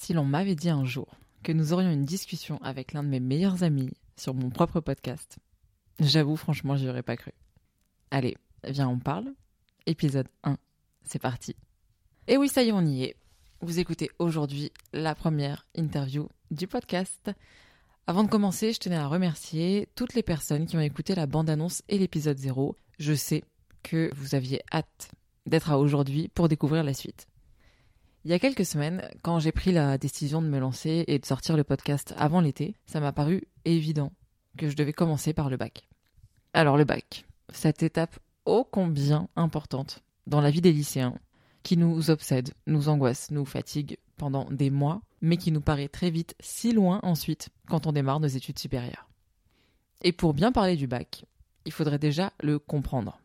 Si l'on m'avait dit un jour que nous aurions une discussion avec l'un de mes meilleurs amis sur mon propre podcast, j'avoue franchement j'y aurais pas cru. Allez, viens on parle. Épisode 1, c'est parti. Et oui, ça y est, on y est. Vous écoutez aujourd'hui la première interview du podcast. Avant de commencer, je tenais à remercier toutes les personnes qui ont écouté la bande-annonce et l'épisode 0. Je sais que vous aviez hâte d'être à aujourd'hui pour découvrir la suite. Il y a quelques semaines, quand j'ai pris la décision de me lancer et de sortir le podcast avant l'été, ça m'a paru évident que je devais commencer par le bac. Alors le bac, cette étape ô combien importante dans la vie des lycéens, qui nous obsède, nous angoisse, nous fatigue pendant des mois, mais qui nous paraît très vite si loin ensuite quand on démarre nos études supérieures. Et pour bien parler du bac, il faudrait déjà le comprendre.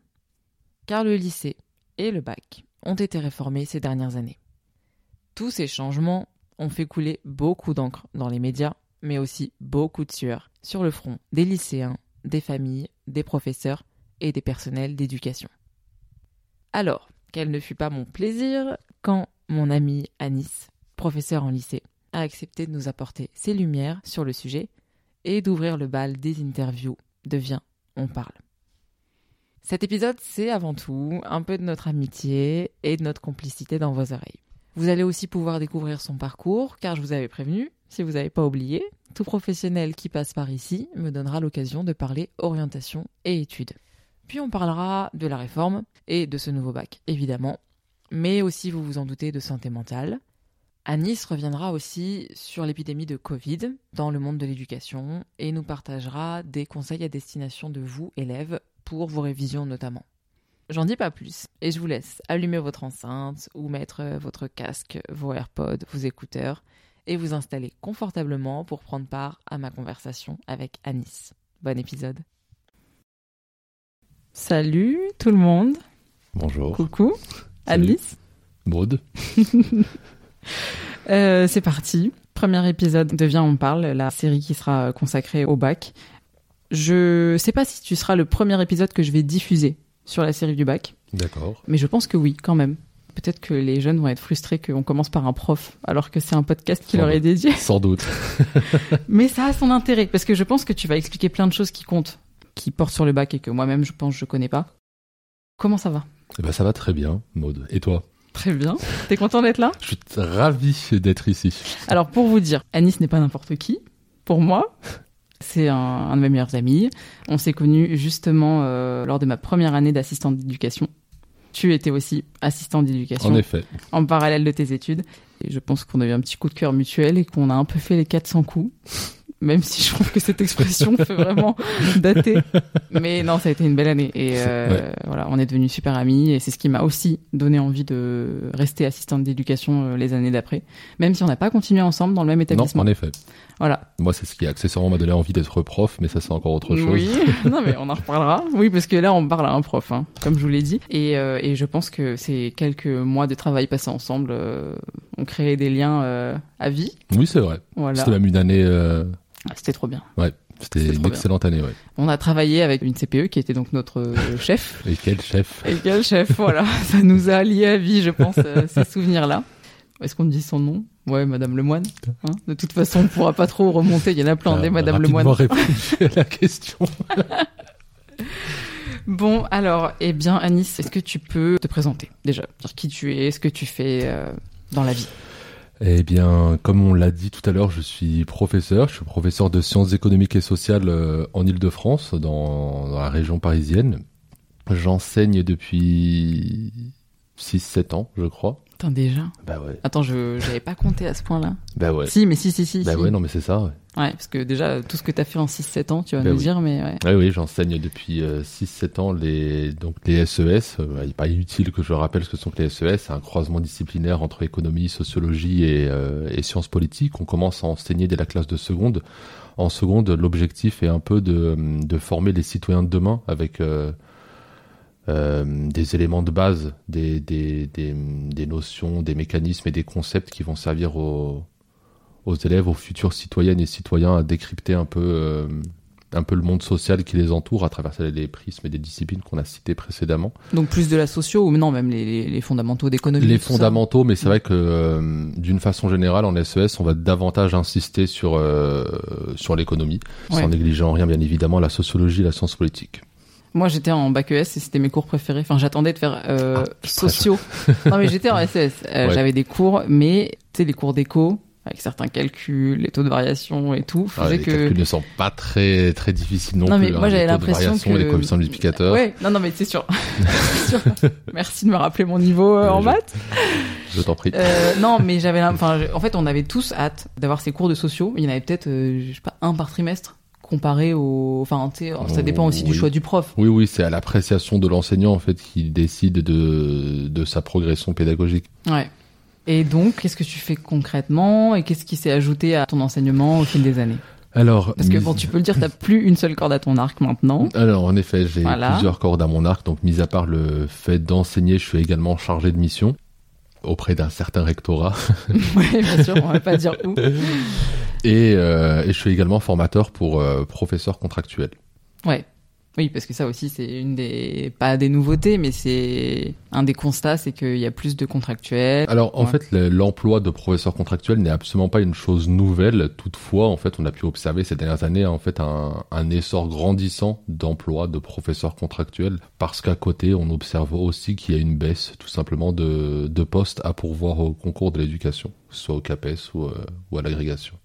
Car le lycée et le bac ont été réformés ces dernières années. Tous ces changements ont fait couler beaucoup d'encre dans les médias, mais aussi beaucoup de sueur sur le front des lycéens, des familles, des professeurs et des personnels d'éducation. Alors, quel ne fut pas mon plaisir quand mon ami Anis, professeur en lycée, a accepté de nous apporter ses lumières sur le sujet et d'ouvrir le bal des interviews de Viens, on parle. Cet épisode, c'est avant tout un peu de notre amitié et de notre complicité dans vos oreilles. Vous allez aussi pouvoir découvrir son parcours, car je vous avais prévenu, si vous n'avez pas oublié, tout professionnel qui passe par ici me donnera l'occasion de parler orientation et études. Puis on parlera de la réforme et de ce nouveau bac, évidemment, mais aussi, vous vous en doutez, de santé mentale. Anis reviendra aussi sur l'épidémie de Covid dans le monde de l'éducation et nous partagera des conseils à destination de vous, élèves, pour vos révisions notamment. J'en dis pas plus et je vous laisse allumer votre enceinte ou mettre votre casque, vos AirPods, vos écouteurs et vous installer confortablement pour prendre part à ma conversation avec Anis. Bon épisode. Salut tout le monde. Bonjour. Coucou. Anis. Maude. euh, c'est parti. Premier épisode de Viens on parle, la série qui sera consacrée au bac. Je sais pas si tu seras le premier épisode que je vais diffuser sur la série du bac. D'accord. Mais je pense que oui, quand même. Peut-être que les jeunes vont être frustrés qu'on commence par un prof, alors que c'est un podcast qui Sans leur est dédié. Sans doute. Mais ça a son intérêt, parce que je pense que tu vas expliquer plein de choses qui comptent, qui portent sur le bac et que moi-même, je pense, je connais pas. Comment ça va? Eh ben, ça va très bien, Maude. Et toi? Très bien. T'es content d'être là? Je suis ravi d'être ici. Alors, pour vous dire, Anis n'est pas n'importe qui. Pour moi, c'est un, un de mes meilleurs amis. On s'est connus justement euh, lors de ma première année d'assistante d'éducation. Tu étais aussi assistante d'éducation En effet. en parallèle de tes études. Et je pense qu'on a eu un petit coup de cœur mutuel et qu'on a un peu fait les 400 coups. Même si je trouve que cette expression fait vraiment dater. Mais non, ça a été une belle année. Et euh, Ouais. voilà, on est devenus super amis. Et c'est ce qui m'a aussi donné envie de rester assistante d'éducation euh, les années d'après. Même si on n'a pas continué ensemble dans le même Non, établissement. en effet. Voilà. Moi, c'est ce qui accessoirement m'a donné envie d'être prof, mais ça, c'est encore autre chose. Oui, non mais on en reparlera. Oui, parce que là on parle à un prof, hein, comme je vous l'ai dit, et, euh, et je pense que ces quelques mois de travail passés ensemble euh, ont créé des liens euh, à vie. Oui, c'est vrai. Voilà, C'était même une année. Ah, c'était trop bien. Ouais. C'était une bien. excellente année, ouais. On a travaillé avec une CPE qui était donc notre chef. Et quel chef Et quel chef, voilà, ça nous a liés à vie, je pense, ces souvenirs-là. Est-ce qu'on dit son nom? Ouais, Madame Lemoine. Hein de toute façon, on pourra pas trop remonter. Il y en a plein, Ah, des Madame Lemoine. répondu à la question. Bon, alors, eh bien, Anis, est-ce que tu peux te présenter déjà? Dire qui tu es, ce que tu fais euh, dans la vie? Eh bien, comme on l'a dit tout à l'heure, je suis professeur. Je suis professeur de sciences économiques et sociales euh, en Ile-de-France, dans, dans la région parisienne. J'enseigne depuis 6-7 ans, je crois. Attends, déjà Bah ouais. Attends, je j'avais pas compté à ce point-là. Bah ouais. Si, mais si, si, si. Bah si. ouais, non mais c'est ça. Ouais. Ouais, parce que déjà, tout ce que t'as fait en 6-7 ans, tu vas Bah nous oui. dire, mais ouais. Oui, oui, j'enseigne depuis 6-7 ans les, donc les SES. Euh, il n'est pas inutile que je rappelle ce que sont que les SES. C'est un croisement disciplinaire entre économie, sociologie et, euh, et sciences politiques. On commence à enseigner dès la classe de seconde. En seconde, l'objectif est un peu de, de former les citoyens de demain avec euh, des éléments de base, des, des, des, des notions, des mécanismes et des concepts qui vont servir aux, aux élèves, aux futurs citoyennes et citoyens à décrypter un peu, euh, un peu le monde social qui les entoure à travers les prismes et des disciplines qu'on a citées précédemment. Donc plus de la socio ou non même les, les fondamentaux d'économie. Les fondamentaux, mais c'est vrai que euh, d'une façon générale en SES, on va davantage insister sur euh, sur l'économie, sans négliger en rien bien évidemment la sociologie, et la science politique. Moi, j'étais en bac ES et c'était mes cours préférés. Enfin, j'attendais de faire euh, ah, sociaux. non, mais j'étais en SES. Euh, j'avais des cours, mais tu sais, les cours d'éco, avec certains calculs, les taux de variation et tout, ah, les que... calculs ne sont pas très très difficiles non, non mais moi hein, j'avais l'impression que les coefficients multiplicateurs. Ouais, non non mais c'est sûr. sûr. Merci de me rappeler mon niveau euh, en maths. Je t'en prie. Euh, non mais j'avais enfin en fait on avait tous hâte d'avoir ces cours de sociaux, il y en avait peut-être euh, je sais pas un par trimestre comparé au enfin tu sais ça dépend aussi du choix du prof. Oui oui, c'est à l'appréciation de l'enseignant en fait qui décide de de sa progression pédagogique. Ouais. Et donc, qu'est-ce que tu fais concrètement et qu'est-ce qui s'est ajouté à ton enseignement au fil des années? Alors, parce que bon, tu peux le dire, t'as plus une seule corde à ton arc maintenant. Alors, en effet, j'ai plusieurs cordes à mon arc. Donc, mis à part le fait d'enseigner, je suis également chargé de mission auprès d'un certain rectorat. oui, bien sûr, on va pas dire où. Et, euh, et je suis également formateur pour euh, professeurs contractuels. Ouais. Oui, parce que ça aussi, c'est une des, pas des nouveautés, mais c'est un des constats, c'est qu'il y a plus de contractuels. Alors, en fait, l'emploi de professeur contractuel n'est absolument pas une chose nouvelle. Toutefois, en fait, on a pu observer ces dernières années, en fait, un, un essor grandissant d'emploi de professeurs contractuels, parce qu'à côté, on observe aussi qu'il y a une baisse, tout simplement, de, de postes à pourvoir au concours de l'éducation, soit au CAPES ou, euh, ou à l'agrégation.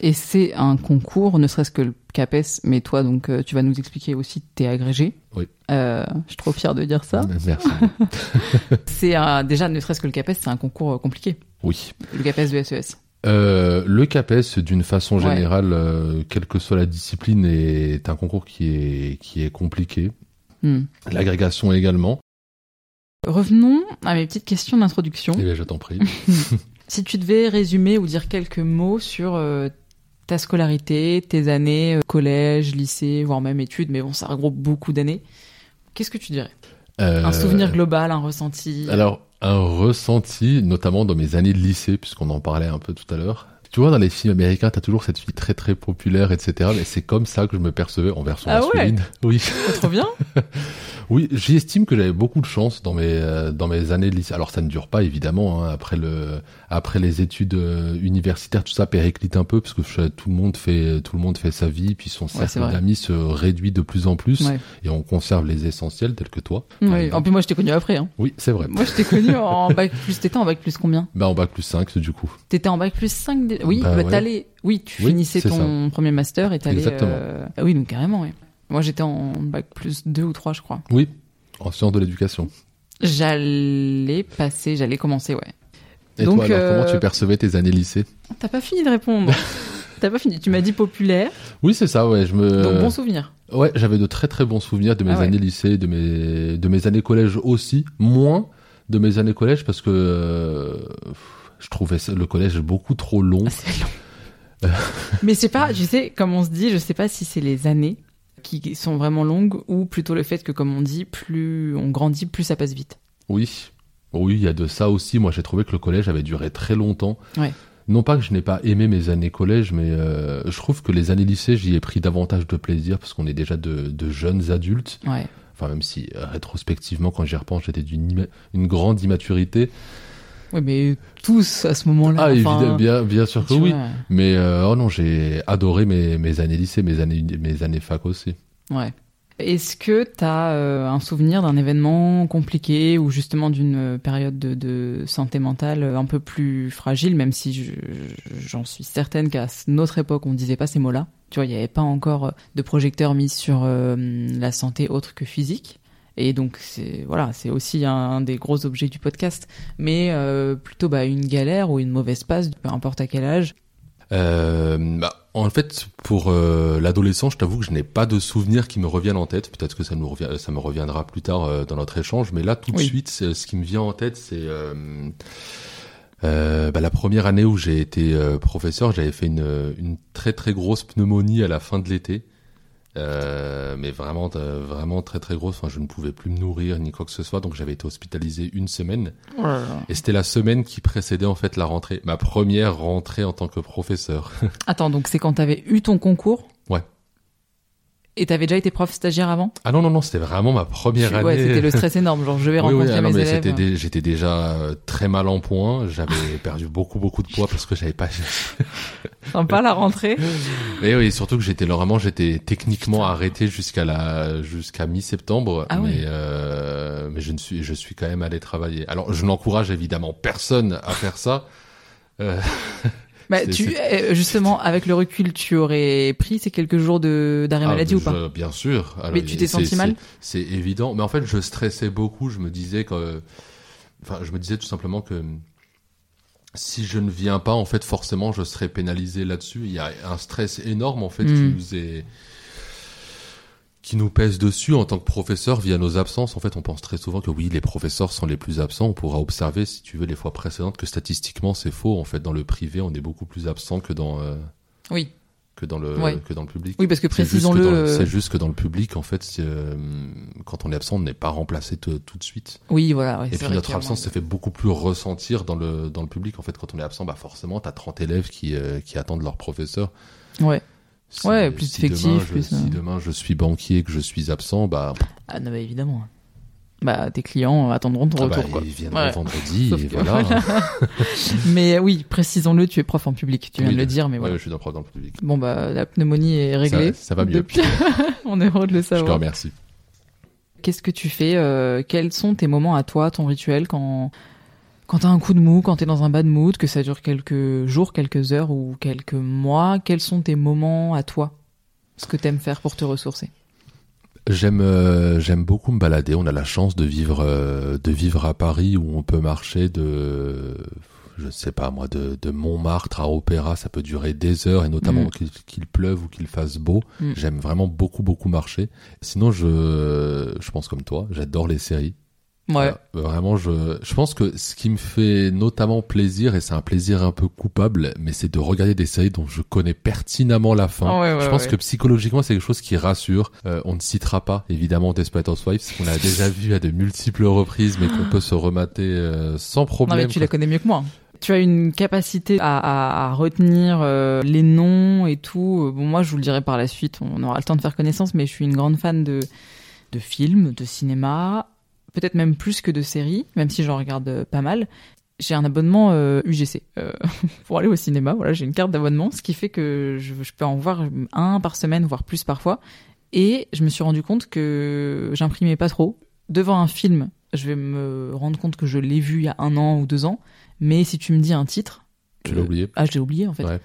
Et c'est un concours, ne serait-ce que le CAPES, mais toi, donc, euh, tu vas nous expliquer aussi, t'es agrégé. Oui. Euh, je suis trop fier de dire ça. Merci. c'est déjà, ne serait-ce que le CAPES, c'est un concours euh, compliqué. Oui. Le CAPES de SES. Euh, le CAPES, d'une façon générale, euh, quelle que soit la discipline, est un concours qui est, qui est compliqué. Hmm. L'agrégation également. Revenons à mes petites questions d'introduction. Eh bien, je t'en prie. si tu devais résumer ou dire quelques mots sur ta scolarité, tes années, euh, collège, lycée, voire même études, mais bon, ça regroupe beaucoup d'années. Qu'est-ce que tu dirais? Un euh, souvenir global, un ressenti? Alors, un ressenti, notamment dans mes années de lycée, puisqu'on en parlait un peu tout à l'heure. Tu vois, dans les films américains, t'as toujours cette fille très très populaire, etc. Mais c'est comme ça que je me percevais en version ah masculine. Oui. trop bien. Oui, j'estime que j'avais beaucoup de chance dans mes euh, dans mes années de lycée. Alors ça ne dure pas évidemment. Hein, après le après les études euh, universitaires, tout ça périclite un peu parce que tout le monde fait tout le monde fait sa vie, puis son cercle d'amis se réduit de plus en plus et on conserve les essentiels tels que toi. Oui. En plus moi je t'ai connu après. Hein. Oui, c'est vrai. Moi je t'ai connu en bac plus. T'étais en bac plus combien? Bah en bac plus 5 du coup. T'étais en bac plus 5 Oui, bah, bah t'allais. Oui, tu finissais ton premier master et t'allais. Exactement. Euh... Ah oui, donc carrément. Oui. Moi, j'étais en bac plus 2 ou 3, je crois. Oui, en sciences de l'éducation. J'allais passer, j'allais commencer, ouais. Et Donc, toi, alors, comment tu euh, percevais tes années lycée T'as pas fini de répondre. T'as pas fini. Tu m'as dit populaire. Oui, c'est ça, ouais. Je me... Donc, bon souvenir. Ouais, j'avais de très très bons souvenirs de mes ah années lycée, de mes, de mes années collège aussi. Moins de mes années collège parce que euh, je trouvais le collège beaucoup trop long. Ah, c'est long. Mais c'est pas, tu sais, comme on se dit, je sais pas si c'est les années qui sont vraiment longues ou plutôt le fait que, comme on dit, plus on grandit, plus ça passe vite? Oui, oui, il y a de ça aussi. Moi, j'ai trouvé que le collège avait duré très longtemps. Ouais. Non pas que je n'ai pas aimé mes années collège, mais euh, je trouve que les années lycée, j'y ai pris davantage de plaisir parce qu'on est déjà de, de, jeunes adultes. Ouais. Enfin, même si euh, rétrospectivement, quand j'y repense, j'étais d'une une grande immaturité. Oui, mais tous à ce moment-là. Ah, bien, bien sûr que oui. Mais euh, oh non, j'ai adoré mes, mes années lycée, mes années, mes années fac aussi. Ouais. Est-ce que tu as euh, un souvenir d'un événement compliqué ou justement d'une euh, période de, de, santé mentale un peu plus fragile, même si j'en suis certaine qu'à notre époque, on disait pas ces mots-là. Tu vois, il n'y avait pas encore de projecteur mis sur la santé autre que physique. Et donc c'est voilà, c'est aussi un, des gros objets du podcast, mais euh, plutôt bah, une galère ou une mauvaise passe, peu importe à quel âge. Euh, bah, en fait, pour euh, l'adolescent, je t'avoue que je n'ai pas de souvenirs qui me reviennent en tête. Peut-être que ça, nous revient, ça me reviendra plus tard dans notre échange, mais là, tout de suite, ce qui me vient en tête, c'est bah, la première année où j'ai été professeur. J'avais fait une, une très très grosse pneumonie à la fin de l'été. Euh, mais vraiment, euh, vraiment très très grosse. Enfin, je ne pouvais plus me nourrir ni quoi que ce soit, donc j'avais été hospitalisé une semaine. Et c'était la semaine qui précédait en fait la rentrée, ma première rentrée en tant que professeur. Attends, donc c'est quand t'avais eu ton concours? Ouais. Et t'avais déjà été prof stagiaire avant? Ah non, non, non, c'était vraiment ma première Tu- année. Ouais, c'était le stress énorme. Genre, je vais Oui, oui, rencontrer ah non, mes mais élèves. j'étais déjà euh, très mal en point. J'avais perdu beaucoup, beaucoup de poids parce que j'avais pas. Sympa la rentrée. Et oui, surtout que j'étais vraiment, j'étais techniquement arrêté jusqu'à la, jusqu'à mi-septembre. Ah mais, euh, mais je ne suis, je suis quand même allé travailler. Alors, je n'encourage évidemment personne à faire ça. Euh, Bah, tu, euh, justement, avec le recul, tu aurais pris ces quelques jours de d'arrêt ah, maladie ou pas? Bien sûr. Alors, Mais tu t'es senti mal? C'est évident. Mais en fait, je stressais beaucoup. Je me disais que, enfin, je me disais tout simplement que si je ne viens pas, en fait, forcément, je serais pénalisé là-dessus. Il y a un stress énorme, en fait, qui Mm. nous est qui nous pèse dessus en tant que professeur via nos absences. En fait, on pense très souvent que oui, les professeurs sont les plus absents. On pourra observer, si tu veux, les fois précédentes, que statistiquement, c'est faux. En fait, dans le privé, on est beaucoup plus absent que dans euh, Oui. que dans le Ouais. que dans le public. Oui, parce que précisons-le. euh, C'est juste que dans le public, en fait, euh, quand on est absent, on n'est pas remplacé tout de suite. Oui, voilà. ouais, Et puis notre absence se fait beaucoup plus ressentir dans le dans le public. En fait, quand on est absent, bah forcément, t'as 30 élèves qui euh, qui attendent leur professeur. Ouais. Si- Ouais, plus si d'effectifs, demain, je- Si demain je suis banquier et que je suis absent, bah, Ah non, bah évidemment. Bah, tes clients attendront ton ah bah, retour, quoi. ils viendront Ouais. vendredi Sauf et que- voilà. Mais euh, oui, précisons-le, tu es prof en public. Tu viens Oui, de le dire, mais Ouais, voilà. je suis d'un prof le public. Bon, bah, la pneumonie est réglée. Ça, ça va mieux. Depuis. On est heureux de le Je te savoir. remercie. Qu'est-ce que tu fais euh, Quels sont tes moments à toi, ton rituel quand quand t'as un coup de mou, quand t'es dans un bad mood, que ça dure quelques jours, quelques heures ou quelques mois Quels sont tes moments à toi? Ce que t'aimes faire pour te ressourcer? J'aime euh, j'aime beaucoup me balader. On a la chance de vivre euh, de vivre à Paris où on peut marcher de je sais pas moi de, de Montmartre à Opéra, ça peut durer des heures et notamment Mm. qu'il pleuve ou qu'il fasse beau. Mm. J'aime vraiment beaucoup beaucoup marcher. Sinon je je pense comme toi, j'adore les séries. Ouais. Voilà. Vraiment, je, je pense que ce qui me fait notamment plaisir, et c'est un plaisir un peu coupable, mais c'est de regarder des séries dont je connais pertinemment la fin. Ah ouais, ouais, je pense ouais. que psychologiquement, c'est quelque chose qui rassure. Euh, on ne citera pas, évidemment, Desperate Housewives, qu'on a déjà vu à de multiples reprises, mais qu'on peut se remater euh, sans Non, problème. mais tu la connais mieux que moi. Tu as une capacité à, à, à retenir euh, les noms et tout. Euh, Bon, moi, je vous le dirai par la suite. On aura le temps de faire connaissance, mais je suis une grande fan de de films, de cinéma, peut-être même plus que de séries, même si j'en regarde euh, pas mal. J'ai un abonnement euh, UGC euh, pour aller au cinéma. Voilà, j'ai une carte d'abonnement, ce qui fait que je, je peux en voir un par semaine, voire plus parfois. Et je me suis rendu compte que j'imprimais pas trop. Devant un film, je vais me rendre compte que je l'ai vu il y a un an ou deux ans. Mais si tu me dis un titre, Tu l'as oublié? Ah, je l'ai oublié en fait. Ouais.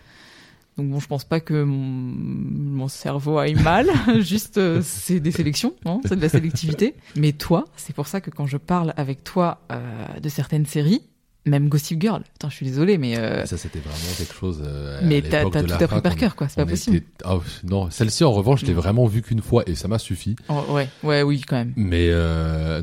Donc bon, je pense pas que mon, mon cerveau aille mal. Juste, euh, c'est des sélections, hein, c'est de la sélectivité. Mais toi, c'est pour ça que quand je parle avec toi euh, de certaines séries, même Gossip Girl, putain, je suis désolée, mais euh, Ça, c'était vraiment quelque chose. mais t'as tout appris par cœur, quoi. C'est pas possible. était- ah, non, celle-ci, en revanche, je l'ai Non. vraiment vue qu'une fois et ça m'a suffi. Oh, ouais, ouais, oui, quand même. Mais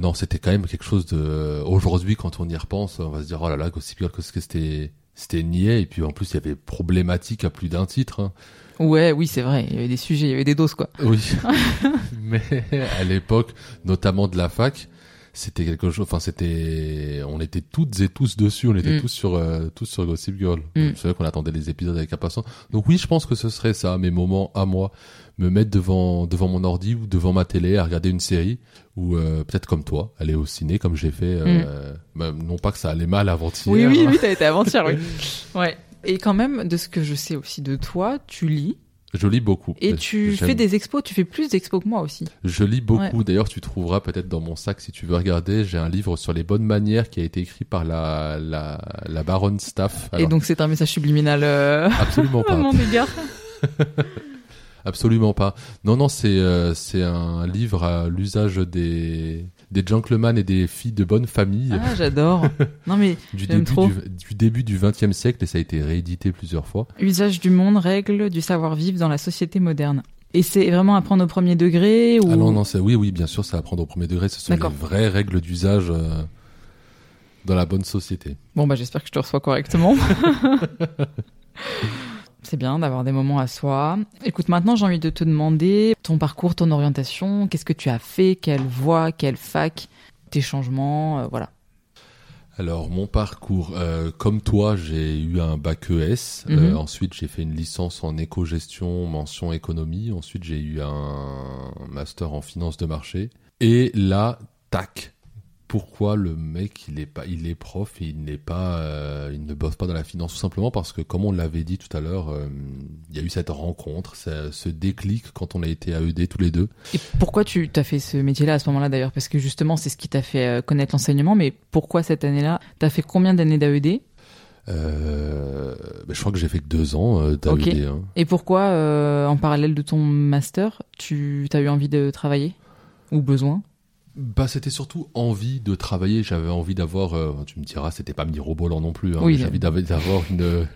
non, c'était quand même quelque chose de. Aujourd'hui, quand on y repense, on va se dire oh là là, Gossip Girl, qu'est-ce que c'était C'était niais. Et puis en plus, il y avait problématique à plus d'un titre. hein. Ouais, oui, c'est vrai. Il y avait des sujets, il y avait des doses, quoi. Oui. Mais à l'époque, notamment de la fac, c'était quelque chose. Enfin, c'était. On était toutes et tous dessus. On était Mm. tous sur euh, tous sur Gossip Girl. Mm. C'est vrai qu'on attendait les épisodes avec impatience. Donc oui, je pense que ce serait ça, mes moments à moi, me mettre devant devant mon ordi ou devant ma télé à regarder une série ou euh, peut-être comme toi, aller au ciné comme j'ai fait. euh, bah, non pas que ça allait mal avant-hier. Mm. Oui, oui, hein. oui, t'as été avant-hier, oui. Ouais. Et quand même, de ce que je sais aussi de toi, tu lis Je lis beaucoup. et tu fais des expos. Tu fais plus d'expos que moi aussi. Je lis beaucoup. D'ailleurs, tu trouveras peut-être dans mon sac si tu veux regarder. J'ai un livre sur les bonnes manières qui a été écrit par la la, la baronne Staff. et donc, c'est un message subliminal euh, absolument pas. mon égard. Absolument pas. Non, non, c'est euh, c'est un livre à l'usage des des gentlemen et des filles de bonne famille Ah, j'adore. Non, mais du début trop. du, du début du XXe siècle et ça a été réédité plusieurs fois. usage du monde, règles du savoir-vivre dans la société moderne. Et c'est vraiment apprendre au premier degré ou Ah non, non, c'est oui, oui, bien sûr, ça apprendre au premier degré. Ce sont les vraies règles d'usage euh, dans la bonne société. Bon, bah, j'espère que je te reçois correctement. c'est bien d'avoir des moments à soi. Écoute, maintenant, j'ai envie de te demander ton parcours, ton orientation. Qu'est-ce que tu as fait? Quelle voie Quelle fac? Tes changements euh, Voilà. Alors mon parcours, euh, comme toi, j'ai eu un bac ES. Mhm. Euh, ensuite, j'ai fait une licence en éco-gestion, mention économie. Ensuite, j'ai eu un master en finance de marché. Et là, tac. Pourquoi le mec il est pas, il est prof et il n'est pas, euh, il ne bosse pas dans la finance tout simplement parce que comme on l'avait dit tout à l'heure, euh, il y a eu cette rencontre, ce, ce déclic quand on a été à ED tous les deux. Et pourquoi tu as fait ce métier-là à ce moment-là d'ailleurs? Parce que justement, c'est ce qui t'a fait euh, connaître l'enseignement, mais pourquoi cette année-là? T'as fait combien d'années d'AED Euh, ben, je crois que j'ai fait que deux ans euh, d'AED. Hein. Et pourquoi, euh, en parallèle de ton master, tu as eu envie de travailler? Ou besoin? Bah, c'était surtout envie de travailler. J'avais envie d'avoir. euh, tu me diras, c'était pas mirobolant non plus. Hein, Oui. J'avais envie d'av- d'avoir une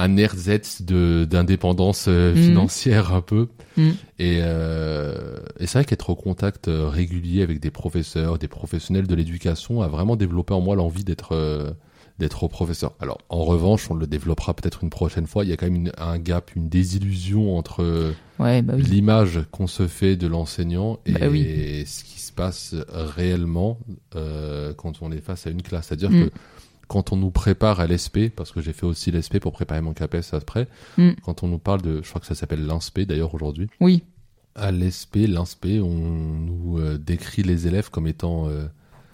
un RZ de d'indépendance euh, Mhm. financière un peu. Mhm. Et, euh, et c'est vrai qu'être au contact euh, régulier avec des professeurs, des professionnels de l'éducation a vraiment développé en moi l'envie d'être d'être professeur. Alors, en revanche, on le développera peut-être une prochaine fois. Il y a quand même une- un gap, une désillusion entre Ouais, bah oui. l'image qu'on se fait de l'enseignant et Bah oui. ce qui se passe réellement euh, quand on est face à une classe. C'est-à-dire Mm. que quand on nous prépare à l'ESP, parce que j'ai fait aussi l'ESP pour préparer mon CAPES après, Mm. quand on nous parle de, je crois que ça s'appelle l'INSPE d'ailleurs aujourd'hui, Oui, à l'ESP, l'INSPE, on nous euh, décrit les élèves comme étant euh,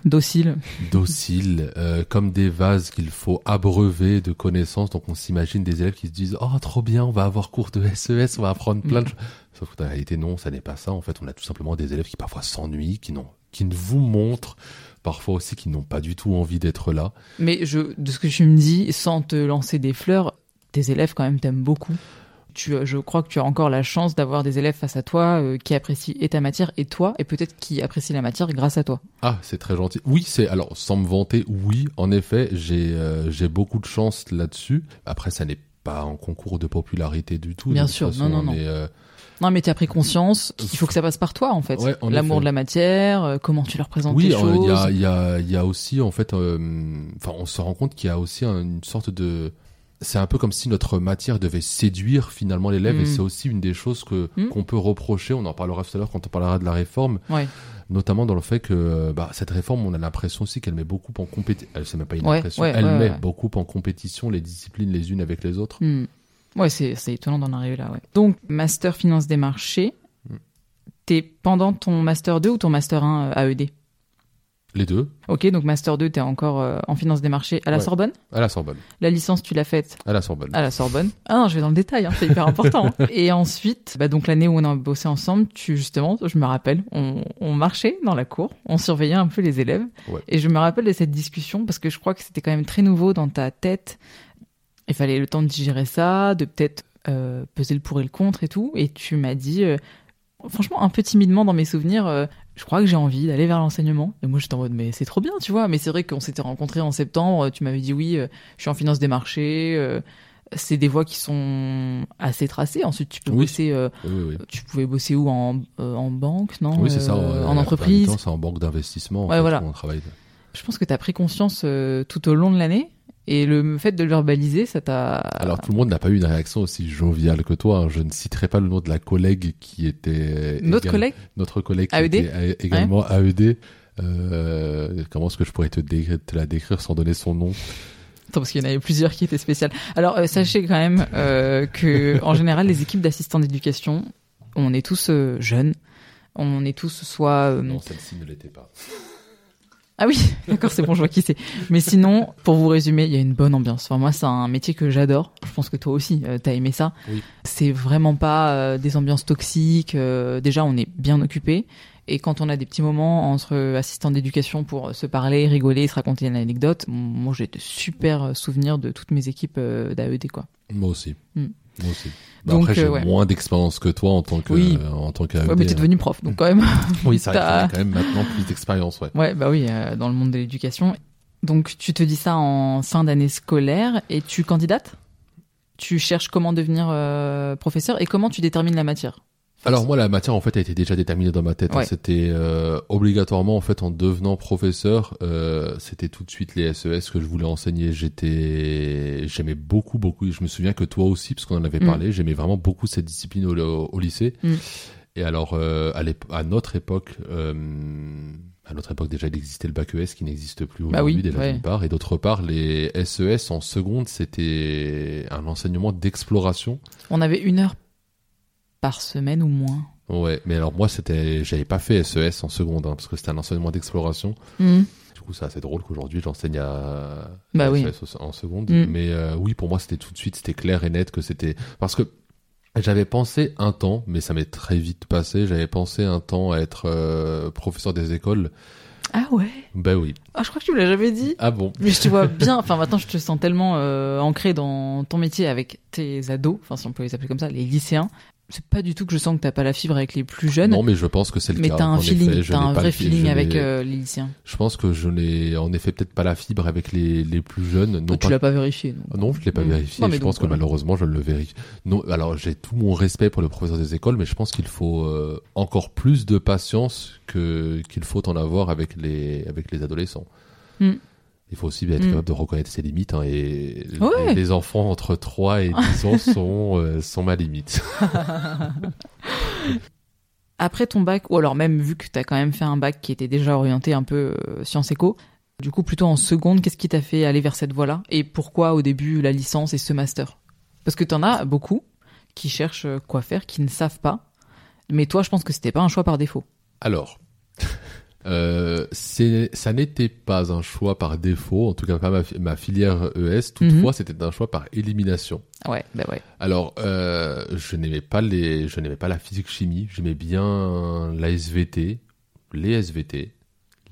docile. dociles, euh, comme des vases qu'il faut abreuver de connaissances. Donc on s'imagine des élèves qui se disent oh trop bien, on va avoir cours de SES, on va apprendre plein de Mm. choses. Sauf que en réalité non, ça n'est pas ça. En fait, on a tout simplement des élèves qui parfois s'ennuient, qui qui ne vous montrent parfois aussi qui n'ont pas du tout envie d'être là. Mais je, de ce que tu me dis, sans te lancer des fleurs, tes élèves quand même t'aiment beaucoup. Tu, je crois que tu as encore la chance d'avoir des élèves face à toi euh, qui apprécient et ta matière et toi, et peut-être qui apprécient la matière grâce à toi. Ah, c'est très gentil. Oui, c'est alors sans me vanter, oui, en effet, j'ai euh, j'ai beaucoup de chance là-dessus. Après, ça n'est pas un concours de popularité du tout. Bien sûr, façon, non, non, non. mais, euh, Non, mais tu as pris conscience qu'il faut que ça passe par toi, en fait. Ouais, L'amour de la matière, euh, comment tu leur présentes Oui, les choses. il y a, il y, a, y a aussi, en fait, euh, enfin, on se rend compte qu'il y a aussi un- une sorte de. C'est un peu comme si notre matière devait séduire finalement l'élève, Mm. et c'est aussi une des choses que Mm. qu'on peut reprocher. On en parlera tout à l'heure quand on parlera de la réforme, Ouais. notamment dans le fait que bah, cette réforme, on a l'impression aussi qu'elle met beaucoup en compétition. Elle c'est même pas une Ouais, impression, ouais, elle met beaucoup en compétition les disciplines les unes avec les autres. Hmm. Ouais, c'est c'est étonnant d'en arriver là. Donc, master finance des marchés, t'es pendant ton master 2 ou ton master 1 euh, AED Les deux, Ok, donc master 2, t'es encore euh, en finance des marchés à la Ouais. Sorbonne? À la Sorbonne. La licence, tu l'as faite À la Sorbonne. à la Sorbonne. Ah non, je vais dans le détail, hein, c'est hyper important. hein. Et ensuite, bah donc l'année où on a bossé ensemble, tu justement, je me rappelle, on, on marchait dans la cour, on surveillait un peu les élèves. Ouais. Et je me rappelle de cette discussion parce que je crois que c'était quand même très nouveau dans ta tête. Il fallait le temps de digérer ça, de peut-être euh, peser le pour et le contre et tout. Et tu m'as dit, euh, franchement, un peu timidement dans mes souvenirs, euh, je crois que j'ai envie d'aller vers l'enseignement. Et moi, j'étais en mode, mais c'est trop bien, tu vois. Mais c'est vrai qu'on s'était rencontrés en septembre. Tu m'avais dit, oui, euh, je suis en finance des marchés. euh, c'est des voies qui sont assez tracées. Ensuite, tu peux Oui. bosser. euh, Oui, oui, tu pouvais bosser où? En, en banque, non? Oui, c'est ça. En entreprise? C'est en banque d'investissement. en Ouais, voilà. où On travaille. Je pense que tu as pris conscience tout au long de l'année. Et le fait de le verbaliser, ça t'a. Alors tout le monde n'a pas eu une réaction aussi joviale que toi. hein. Je ne citerai pas le nom de la collègue qui était Notre collègue notre collègue qui AED? était également AED. Euh, comment est-ce que je pourrais te, la décrire sans donner son nom? Attends, parce qu'il y en avait plusieurs qui étaient spéciales. Alors, euh, sachez quand même euh, que, en général, les équipes d'assistants d'éducation, on est tous euh, jeunes. On est tous soit. Non, celle-ci ne l'était pas. Ah oui, d'accord, c'est bon, je vois qui c'est. Mais sinon, pour vous résumer, il y a une bonne ambiance. Enfin, moi, c'est un métier que j'adore. Je pense que toi aussi, euh, t'as aimé ça. Oui. C'est vraiment pas euh, des ambiances toxiques. euh, déjà, on est bien occupé. Et quand on a des petits moments entre assistants d'éducation pour se parler, rigoler, se raconter une anecdote, moi, j'ai de super souvenirs de toutes mes équipes d'AED, quoi. Moi aussi. Hmm. Moi aussi. Bah, Donc, après, j'ai euh, ouais. moins d'expérience que toi en tant que Oui. euh, en tant qu'AED. Ouais, mais t'es devenu prof, donc quand même. Oui, ça t'as- a quand même maintenant plus d'expérience, ouais. Ouais, bah oui, euh, dans le monde de l'éducation. Donc, tu te dis ça en fin d'année scolaire et tu candidates Tu cherches comment devenir euh, professeur et comment tu détermines la matière? Alors moi, la matière en fait a été déjà déterminée dans ma tête. hein. C'était euh, obligatoirement en fait en devenant professeur, euh, c'était tout de suite les SES que je voulais enseigner. J'étais, j'aimais beaucoup beaucoup. Je me souviens que toi aussi, parce qu'on en avait Mm. parlé, j'aimais vraiment beaucoup cette discipline au, au- au lycée. Mm. Et alors, euh, à, notre époque, euh, à notre époque déjà, il existait le bac ES qui n'existe plus Bah aujourd'hui oui, déjà ouais. d'une part, et d'autre part, les SES en seconde, c'était un enseignement d'exploration. On avait une heure par semaine ou moins. Ouais, mais alors moi, c'était, j'avais pas fait SES en seconde, hein, parce que c'était un enseignement d'exploration. Mhm. Du coup, c'est assez drôle qu'aujourd'hui, j'enseigne à, Bah à oui. SES en seconde. Mm. Mais euh, oui, pour moi, c'était tout de suite, c'était clair et net que c'était parce que j'avais pensé un temps, mais ça m'est très vite passé. J'avais pensé un temps à être euh, professeur des écoles. Ah ouais? Ben oui. Ah, je crois que tu me l'as jamais dit. Ah bon? Mais je te vois bien, enfin maintenant je te sens tellement euh, ancré dans ton métier avec tes ados, enfin si on peut les appeler comme ça, les lycéens. C'est pas du tout que je sens que t'as pas la fibre avec les plus jeunes, Non, mais je pense que c'est le mais cas. t'as un En feeling, effet, t'as un vrai feeling avec euh, les lycéens. Je pense que je n'ai en effet peut-être pas la fibre avec les, les plus jeunes. Non, Toi, tu pas- l'as pas vérifié. Ah Non, je l'ai pas Mm. vérifié. Non, mais je pense que voilà. malheureusement, je ne le vérifie. Non, alors j'ai tout mon respect pour le professeur des écoles, mais je pense qu'il faut euh, encore plus de patience que qu'il faut en avoir avec les avec les adolescents. Mm. Il faut aussi être Mm. capable de reconnaître ses limites. hein, et Ouais. les, enfants entre 3 et 10 ans sont euh, sont ma limite. Après ton bac, ou alors même vu que t'as quand même fait un bac qui était déjà orienté un peu euh, sciences éco, du coup plutôt en seconde, qu'est-ce qui t'a fait aller vers cette voie-là? Et pourquoi au début la licence et ce master? Parce que t'en as beaucoup qui cherchent euh, quoi faire, qui ne savent pas. Mais toi, je pense que c'était pas un choix par défaut. Alors, euh, c'est, ça n'était pas un choix par défaut, en tout cas pas ma, fi- ma filière ES. Toutefois, c'était un choix par élimination. Ouais, bah ouais. Alors, euh, je n'aimais pas les, je n'aimais pas la physique chimie. J'aimais bien la SVT, les SVT,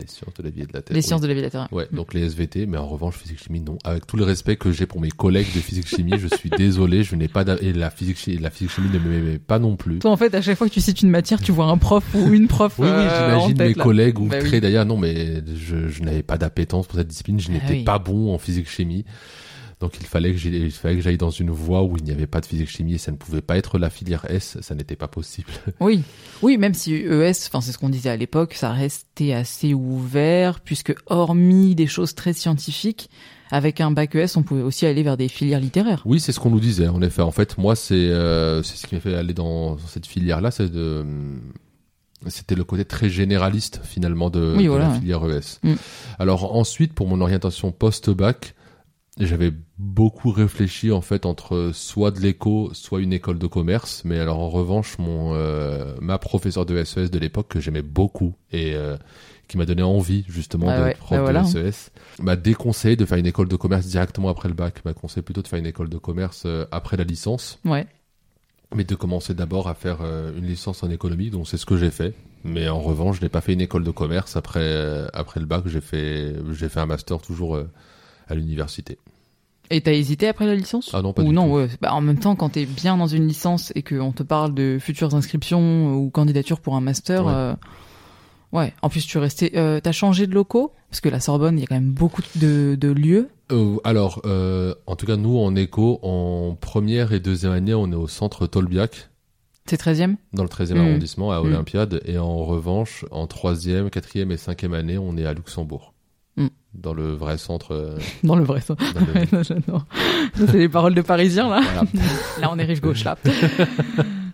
les sciences de la vie et de la terre. Les oui. sciences de la vie et de la Terre. Ouais, donc les SVT, mais en revanche, physique chimie, non. Avec tout le respect que j'ai pour mes collègues de physique chimie, je suis désolé, je n'ai pas et la physique chimie, la physique chimie ne m'aimait pas non plus. Toi, en fait, à chaque fois que tu cites une matière, tu vois un prof ou une prof. Oui, oui, euh, j'imagine mes là. collègues ou Bah oui. d'ailleurs. Non, mais je, je n'avais pas d'appétence pour cette discipline. Je Ah n'étais oui. pas bon en physique chimie. Donc il fallait que j'aille, dans une voie où il n'y avait pas de physique chimie et ça ne pouvait pas être la filière S. Ça n'était pas possible. Oui, oui, même si ES, enfin c'est ce qu'on disait à l'époque, ça restait assez ouvert, puisque hormis des choses très scientifiques, avec un bac ES, on pouvait aussi aller vers des filières littéraires. Oui, c'est ce qu'on nous disait. En effet, en fait, moi, c'est euh, c'est ce qui m'a fait aller dans, cette filière-là, c'est de c'était le côté très généraliste finalement de, Oui, de voilà. la filière ES. Mm. Alors ensuite, pour mon orientation post-bac, j'avais beaucoup réfléchi en fait entre soit de l'éco, soit une école de commerce. Mais alors en revanche, mon euh, ma professeure de SES de l'époque que j'aimais beaucoup et euh, qui m'a donné envie justement Ah d'être ouais, prof bah voilà. de SES, m'a déconseillé de faire une école de commerce directement après le bac. M'a conseillé plutôt de faire une école de commerce euh, après la licence, Ouais. mais de commencer d'abord à faire euh, une licence en économie. Donc c'est ce que j'ai fait. Mais en revanche, je n'ai pas fait une école de commerce après euh, après le bac. J'ai fait j'ai fait un master toujours euh, à l'université. Et t'as hésité après la licence Ah non, pas Ou du non, tout. ouais. Bah, en même temps, quand t'es bien dans une licence et qu'on te parle de futures inscriptions ou candidatures pour un master, Ouais. euh, ouais. En plus, tu restais, euh, t'as changé de locaux parce que la Sorbonne, il y a quand même beaucoup de, de lieux. Euh, alors, en tout cas, nous, en éco, en première et deuxième année, on est au centre Tolbiac, C'est 13e dans le 13e Mm. arrondissement, à Mm. Olympiade. Et en revanche, en troisième, quatrième et cinquième année, on est à Luxembourg. Mm. Dans le vrai centre. euh, Dans le vrai dans le- c'est les paroles de Parisien, là. Voilà. Là, on est rive gauche, là.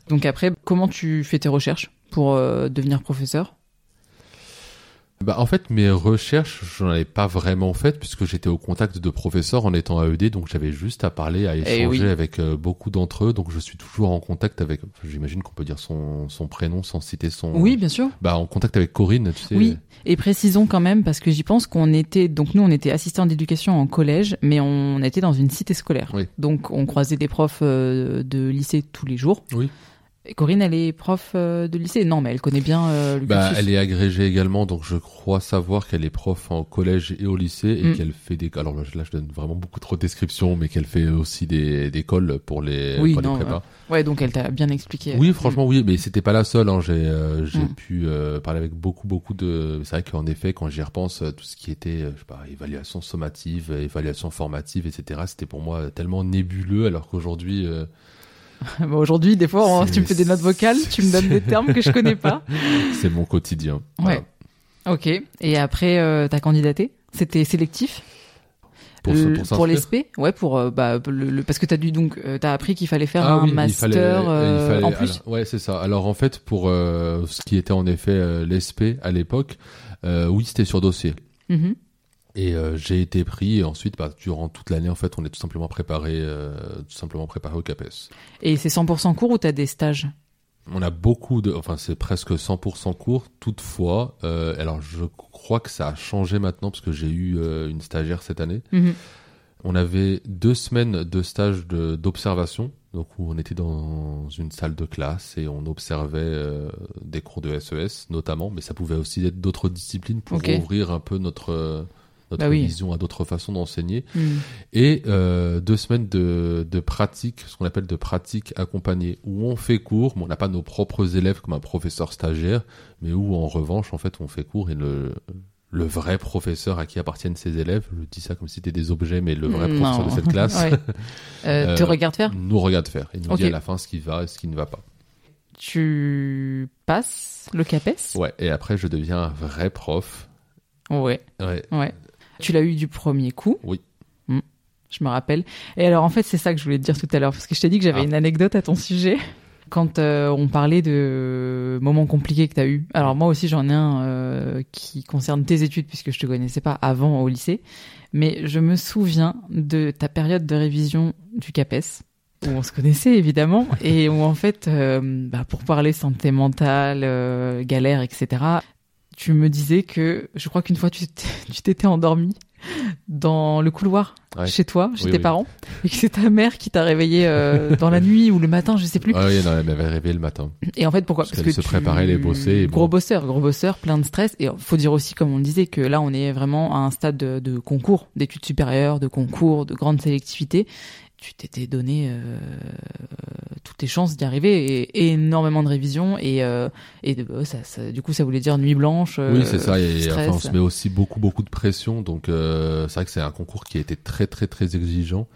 Donc après, comment tu fais tes recherches pour euh, devenir professeur? Bah, en fait, mes recherches, je n'en avais pas vraiment faites puisque j'étais au contact de professeurs en étant AED, donc j'avais juste à parler, à échanger Eh oui. avec euh, beaucoup d'entre eux. Donc je suis toujours en contact avec, j'imagine qu'on peut dire son, son prénom sans citer son. Oui, bien sûr. Bah, en contact avec Corinne, tu sais. Oui, et précisons quand même, parce que j'y pense qu'on était, donc nous on était assistants d'éducation en collège, mais on était dans une cité scolaire. Oui. Donc on croisait des profs euh, de lycée tous les jours. Oui. Et Corinne, elle est prof euh, de lycée Non, mais elle connaît bien euh, le Bah, elle est agrégée également, donc je crois savoir qu'elle est prof en collège et au lycée et Mm. qu'elle fait des. Alors là, je donne vraiment beaucoup trop de descriptions, mais qu'elle fait aussi des, des cols pour les, Oui, pour les. Ouais, donc elle t'a bien expliqué. Oui, franchement, oui, mais c'était pas la seule. Hein. J'ai euh, j'ai Mm. pu euh, parler avec beaucoup, beaucoup de. C'est vrai qu'en effet, quand j'y repense, tout ce qui était, euh, je sais pas, évaluation sommative, évaluation formative, etc., c'était pour moi tellement nébuleux, alors qu'aujourd'hui, euh, Bah, Aujourd'hui, des fois, on- C'est- tu me fais des notes vocales, tu me donnes des termes que je connais pas. c'est mon quotidien. Ouais. Ok. Et après, euh, t'as candidaté? C'était sélectif? Pour, Le- pour pour s'inscrire? l'ESP Ouais, pour euh, bah le, le- parce que t'as dû donc euh, t'as appris qu'il fallait faire Ah un oui, master fallait- euh, il fallait- en plus. alors, ouais, c'est ça. Alors en fait, pour euh, ce qui était en effet euh, l'ESP à l'époque, euh, oui, c'était sur dossier. Mhm. Et euh, j'ai été pris. Et ensuite, bah, durant toute l'année, en fait, on est tout simplement préparé, euh, tout simplement préparé au CAPES. Et c'est 100% cours ou t'as des stages? On a beaucoup de, enfin, c'est presque 100% cours. Toutefois, euh, alors je crois que ça a changé maintenant parce que j'ai eu une stagiaire cette année. Mhm. On avait deux semaines de stage d'observation, donc où on était dans une salle de classe et on observait euh, des cours de SES notamment, mais ça pouvait aussi être d'autres disciplines pour Ok. ouvrir un peu notre notre Bah oui. vision à d'autres façons d'enseigner. Mhm. Et euh, deux semaines de, de pratique, ce qu'on appelle de pratique accompagnée, où on fait cours, mais on n'a pas nos propres élèves comme un professeur stagiaire, mais où en revanche, en fait, on fait cours et le, le vrai professeur à qui appartiennent ces élèves, je dis ça comme si c'était des objets, mais le vrai Non. professeur de cette classe, Ouais. Euh, te regarde faire? nous regarde faire. Il nous Ok. dit à la fin ce qui va et ce qui ne va pas. Tu passes le CAPES Ouais, et après, je deviens un vrai prof. Ouais, Ouais. ouais. Tu l'as eu du premier coup Oui. Hmm, je me rappelle. Et alors, en fait, c'est ça que je voulais te dire tout à l'heure, parce que je t'ai dit que j'avais Ah. une anecdote à ton sujet. Quand euh, on parlait de moments compliqués que tu as eu. Alors, moi aussi, j'en ai un euh, qui concerne tes études, puisque je te connaissais pas avant au lycée. Mais je me souviens de ta période de révision du CAPES, où on se connaissait évidemment, et où en fait, euh, bah, pour parler santé mentale, galère, etc., tu me disais que je crois qu'une fois tu t'étais- tu endormi dans le couloir Ouais. chez toi, chez Oui, tes oui. parents, et que c'est ta mère qui t'a réveillé euh, dans la nuit ou le matin, je sais plus. Ah oui, non, elle m'avait réveillé le matin. Et en fait, pourquoi? Parce qu'elle se préparait, bossée, et bon. Gros bosseur, gros bosseur, plein de stress. Et faut dire aussi, comme on le disait, que là, on est vraiment à un stade de, de concours, d'études supérieures, de concours, de grande sélectivité. Tu t'étais donné euh, toutes tes chances d'y arriver et, et énormément de révisions et, euh, et de- euh, ça, ça- du coup ça voulait dire nuit blanche. euh, Oui, c'est ça. Et enfin, on se met aussi beaucoup, beaucoup de pression. Donc, euh, c'est vrai que c'est un concours qui a été très, très, très exigeant.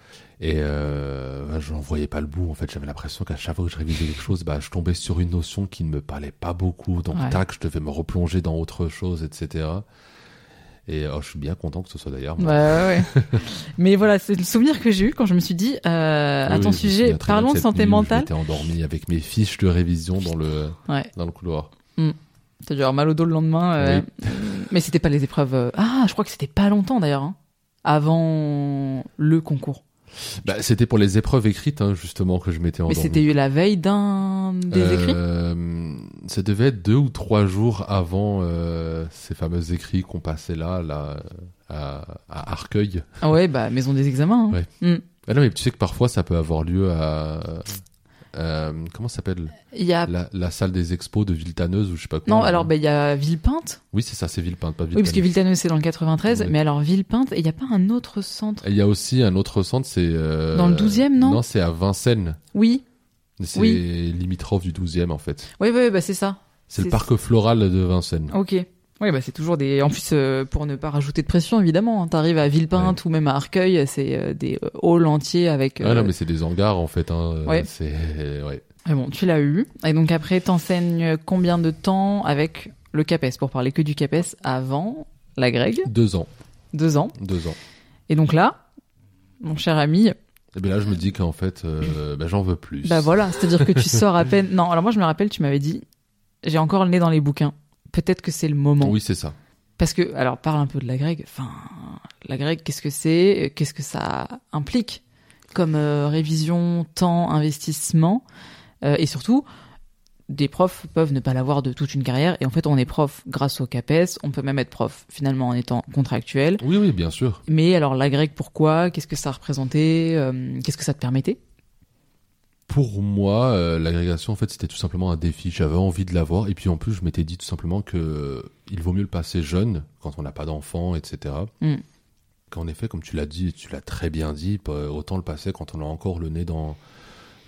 Et euh, j'en voyais pas le bout. En fait, j'avais l'impression qu'à chaque fois que je révisais quelque chose, bah, je tombais sur une notion qui ne me parlait pas beaucoup. Donc, Ouais. tac, je devais me replonger dans autre chose, etc. Et oh, je suis bien content que ce soit d'ailleurs. Ouais, ouais, ouais. Mais voilà, c'est le souvenir que j'ai eu quand je me suis dit, euh, Oui, à oui, ton sujet, parlons de santé nuit mentale. J'étais endormi avec mes fiches de révision dans le, dans le couloir. T'as dû avoir mal au dos le lendemain. euh, Mais c'était pas les épreuves. euh, Ah, je crois que c'était pas longtemps d'ailleurs. hein, avant le concours. Bah, c'était pour les épreuves écrites, hein, justement, que je m'étais Mais endormi. c'était eu la veille d'un des écrits? Euh, Ça devait être deux ou trois jours avant euh, ces fameux écrits qu'on passait là, là, à, à Arcueil. Ah ouais, bah maison des examens. hein. Ouais. Mm. Ah non, mais tu sais que parfois ça peut avoir lieu à. euh, comment ça s'appelle? A la, la salle des expos de Villetaneuse ou je sais pas quoi. non, alors bah il y a Villepinte. Oui, c'est ça, c'est Villepinte, pas Oui, parce que Villetaneuse. C'est dans le 93, Oui. mais alors Villepinte, il y a pas un autre centre? Il y a aussi un autre centre, c'est. euh, Dans le 12e, non? Non, c'est à Vincennes. Oui. C'est Oui. limitrophe du 12e en fait. Oui, oui, bah c'est ça. C'est le parc floral de Vincennes. Ok. Oui, bah c'est toujours des. En plus, euh, pour ne pas rajouter de pression, évidemment, hein, t'arrives à Villepinte ou même à Arcueil, c'est euh, des euh, halls entiers avec. Ah euh, non, mais c'est des hangars en fait. Hein. Ouais. C'est. Ouais. Mais bon, tu l'as eu. Et donc après, t'enseignes combien de temps avec le CAPES Pour parler que du CAPES avant la Greg, Deux ans. deux ans. Deux ans. Et donc là, mon cher ami, Et bien là, je me dis qu'en fait, euh, bah, j'en veux plus. bah voilà, c'est-à-dire que tu sors à peine. Non, alors moi je me rappelle, tu m'avais dit, j'ai encore le nez dans les bouquins. Peut-être que c'est le moment. Oui, c'est ça. Parce que, alors, parle un peu de la grecque. Enfin, la grecque, qu'est-ce que c'est? Qu'est-ce que ça implique? Comme euh, révision, temps, investissement Euh, Et surtout, des profs peuvent ne pas l'avoir de toute une carrière. Et en fait, on est prof grâce au CAPES. On peut même être prof finalement en étant contractuel. Oui, oui, bien sûr. Mais alors, la grecque, pourquoi? Qu'est-ce que ça représentait? Euh, Qu'est-ce que ça te permettait? Pour moi, euh, l'agrégation, en fait, c'était tout simplement un défi. J'avais envie de l'avoir. Et puis, en plus, je m'étais dit tout simplement que euh, il vaut mieux le passer jeune, quand on n'a pas d'enfants, etc. Mm. Qu'en effet, comme tu l'as dit, tu l'as très bien dit, autant le passer quand on a encore le nez dans,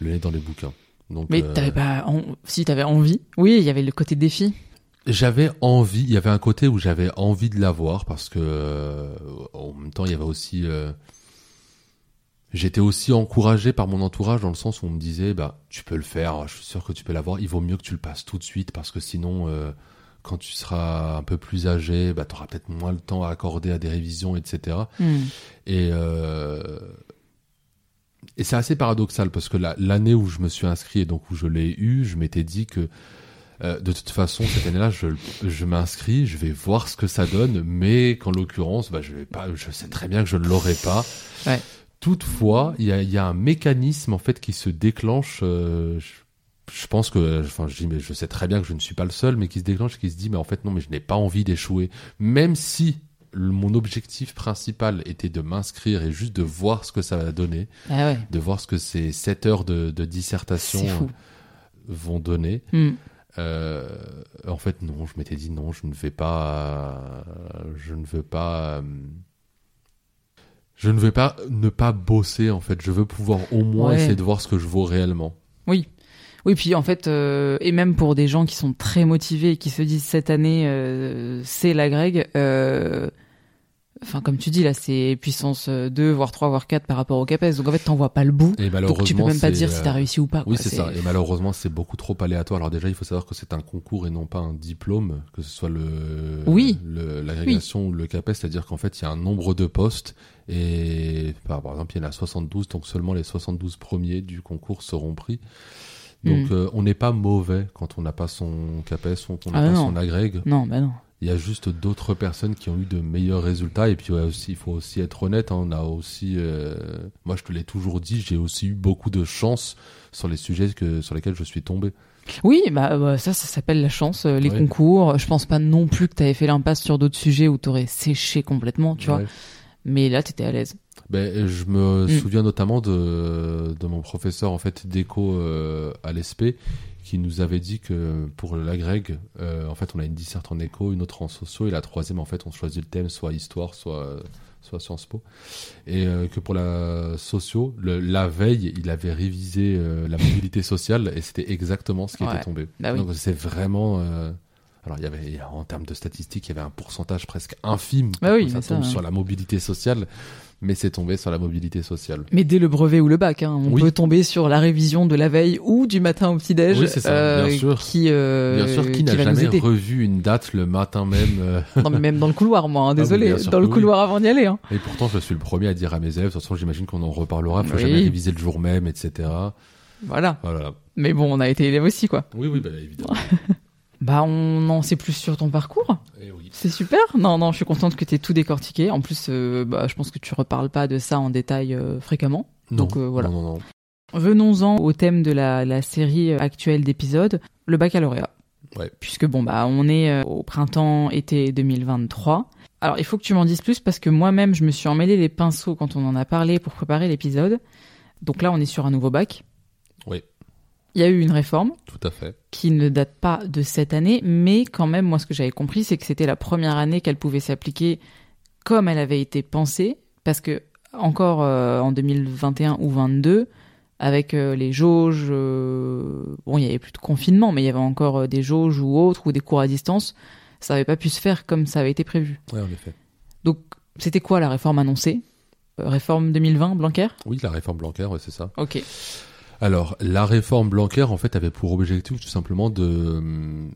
le nez dans les bouquins. Donc, Mais euh, t'avais pas... en- Si, t'avais envie. Oui, il y avait le côté défi. J'avais envie, il y avait un côté où j'avais envie de l'avoir parce que euh, en même temps il y avait aussi euh, j'étais aussi encouragé par mon entourage dans le sens où on me disait bah tu peux le faire, je suis sûr que tu peux l'avoir, il vaut mieux que tu le passes tout de suite parce que sinon euh, quand tu seras un peu plus âgé, bah, tu auras peut-être moins le temps à accorder à des révisions, etc. Et, euh, et c'est assez paradoxal parce que la- l'année où je me suis inscrit et donc où je l'ai eu, je m'étais dit que euh, de toute façon cette année-là, je, je m'inscris, je vais voir ce que ça donne, mais qu'en l'occurrence, bah, je vais pas, je sais très bien que je ne l'aurai pas. Ouais. Toutefois, il y a, y a un mécanisme en fait qui se déclenche. euh, je, je pense que, enfin, je dis, mais je sais très bien que je ne suis pas le seul, mais qui se déclenche, qui se dit, mais en fait non, mais je n'ai pas envie d'échouer, même si mon objectif principal était de m'inscrire et juste de voir ce que ça va donner, Ah ouais, de voir ce que ces 7 heures de, de dissertation euh, vont donner. Hmm. Euh, en fait, non, je m'étais dit non, je ne vais pas, euh, je ne veux pas, je ne vais pas ne pas bosser. En fait, je veux pouvoir au moins Ouais. essayer de voir ce que je vaux réellement. Oui. Oui, puis en fait, euh, et même pour des gens qui sont très motivés et qui se disent cette année, euh, c'est la Greg, euh, enfin, comme tu dis, là, c'est puissance euh, 2, voire 3, voire 4 par rapport au CAPES. Donc en fait, t'en vois pas le bout. Et Donc malheureusement, tu peux même pas dire si t'as euh, réussi ou pas. Oui, c'est ça. Et malheureusement, c'est beaucoup trop aléatoire. Alors déjà, il faut savoir que c'est un concours et non pas un diplôme, que ce soit le, Oui. l'agrégation ou le CAPES, c'est-à-dire qu'en fait, il y a un nombre de postes et par, exemple, il y en a 72, donc seulement les 72 premiers du concours seront pris. Donc, Mm. euh, on n'est pas mauvais quand on n'a pas son CAPES ou qu'on n'a Ah pas non. son agrég. Non, bah non. Il y a juste d'autres personnes qui ont eu de meilleurs résultats. Et puis ouais, aussi, il faut aussi être honnête. hein, on a aussi, euh, moi je te l'ai toujours dit, j'ai aussi eu beaucoup de chance sur les sujets que sur lesquels je suis tombé. Oui, bah, bah, ça, ça s'appelle la chance, euh, les Ouais. concours. Je pense pas non plus que t'avais fait l'impasse sur d'autres sujets où t'aurais séché complètement, tu vois. Mais là, t'étais à l'aise. Ben, je me Mm. souviens notamment de, de mon professeur en fait d'éco euh, à l'ESP qui nous avait dit que pour l'agrég, euh, en fait, on a une disserte en éco, une autre en socio, et la troisième, en fait, on choisit le thème soit histoire, soit soit Sciences Po, et euh, que pour la socio, le, la veille, il avait révisé euh, la mobilité sociale, et c'était exactement ce qui Ouais. était tombé. Bah oui. Donc c'est vraiment euh, alors il y avait en termes de statistiques, il y avait un pourcentage presque infime Bah oui, ça tombe hein. sur la mobilité sociale, mais c'est tombé sur la mobilité sociale. Mais dès le brevet ou le bac, hein, on Oui. peut tomber sur la révision de la veille ou du matin au petit-déj. Oui, c'est ça, bien sûr. Qui, euh, Bien sûr, qui n'a jamais revu une date le matin même euh, Non, mais même dans le couloir, moi, hein, oui, désolé. dans le couloir avant d'y aller. Hein. Et pourtant, je suis le premier à dire à mes élèves, de toute façon, j'imagine qu'on en reparlera, faut Oui. jamais réviser le jour même, etc. Voilà. Voilà. Mais bon, on a été élèves aussi, quoi. Oui, oui, bah, évidemment. Bah, on en sait plus sur ton parcours. Eh oui. C'est super. Non, non, je suis contente que tu tout décortiqué. En plus, euh, bah, je pense que tu reparles pas de ça en détail euh, fréquemment. Donc, euh, voilà. Non, non, non. Venons-en au thème de la, la série actuelle d'épisodes, le baccalauréat. Ouais. Puisque bon bah on est au printemps-été 2023. Alors il faut que tu m'en dises plus parce que moi-même je me suis emmêlé les pinceaux quand on en a parlé pour préparer l'épisode. Donc là on est sur un nouveau bac. Oui. Il y a eu une réforme Tout à fait. qui ne date pas de cette année, mais quand même moi ce que j'avais compris c'est que c'était la première année qu'elle pouvait s'appliquer comme elle avait été pensée parce que encore euh, en 2021 ou 22 avec euh, les jauges euh, bon il y avait plus de confinement mais il y avait encore des jauges ou autres ou des cours à distance ça n'avait pas pu se faire comme ça avait été prévu Ouais, en effet. donc c'était quoi la réforme annoncée? Réforme 2020 Blanquer? Oui, la réforme Blanquer, ouais, c'est ça. ok Alors, la réforme Blanquer, en fait, avait pour objectif tout simplement de... hum,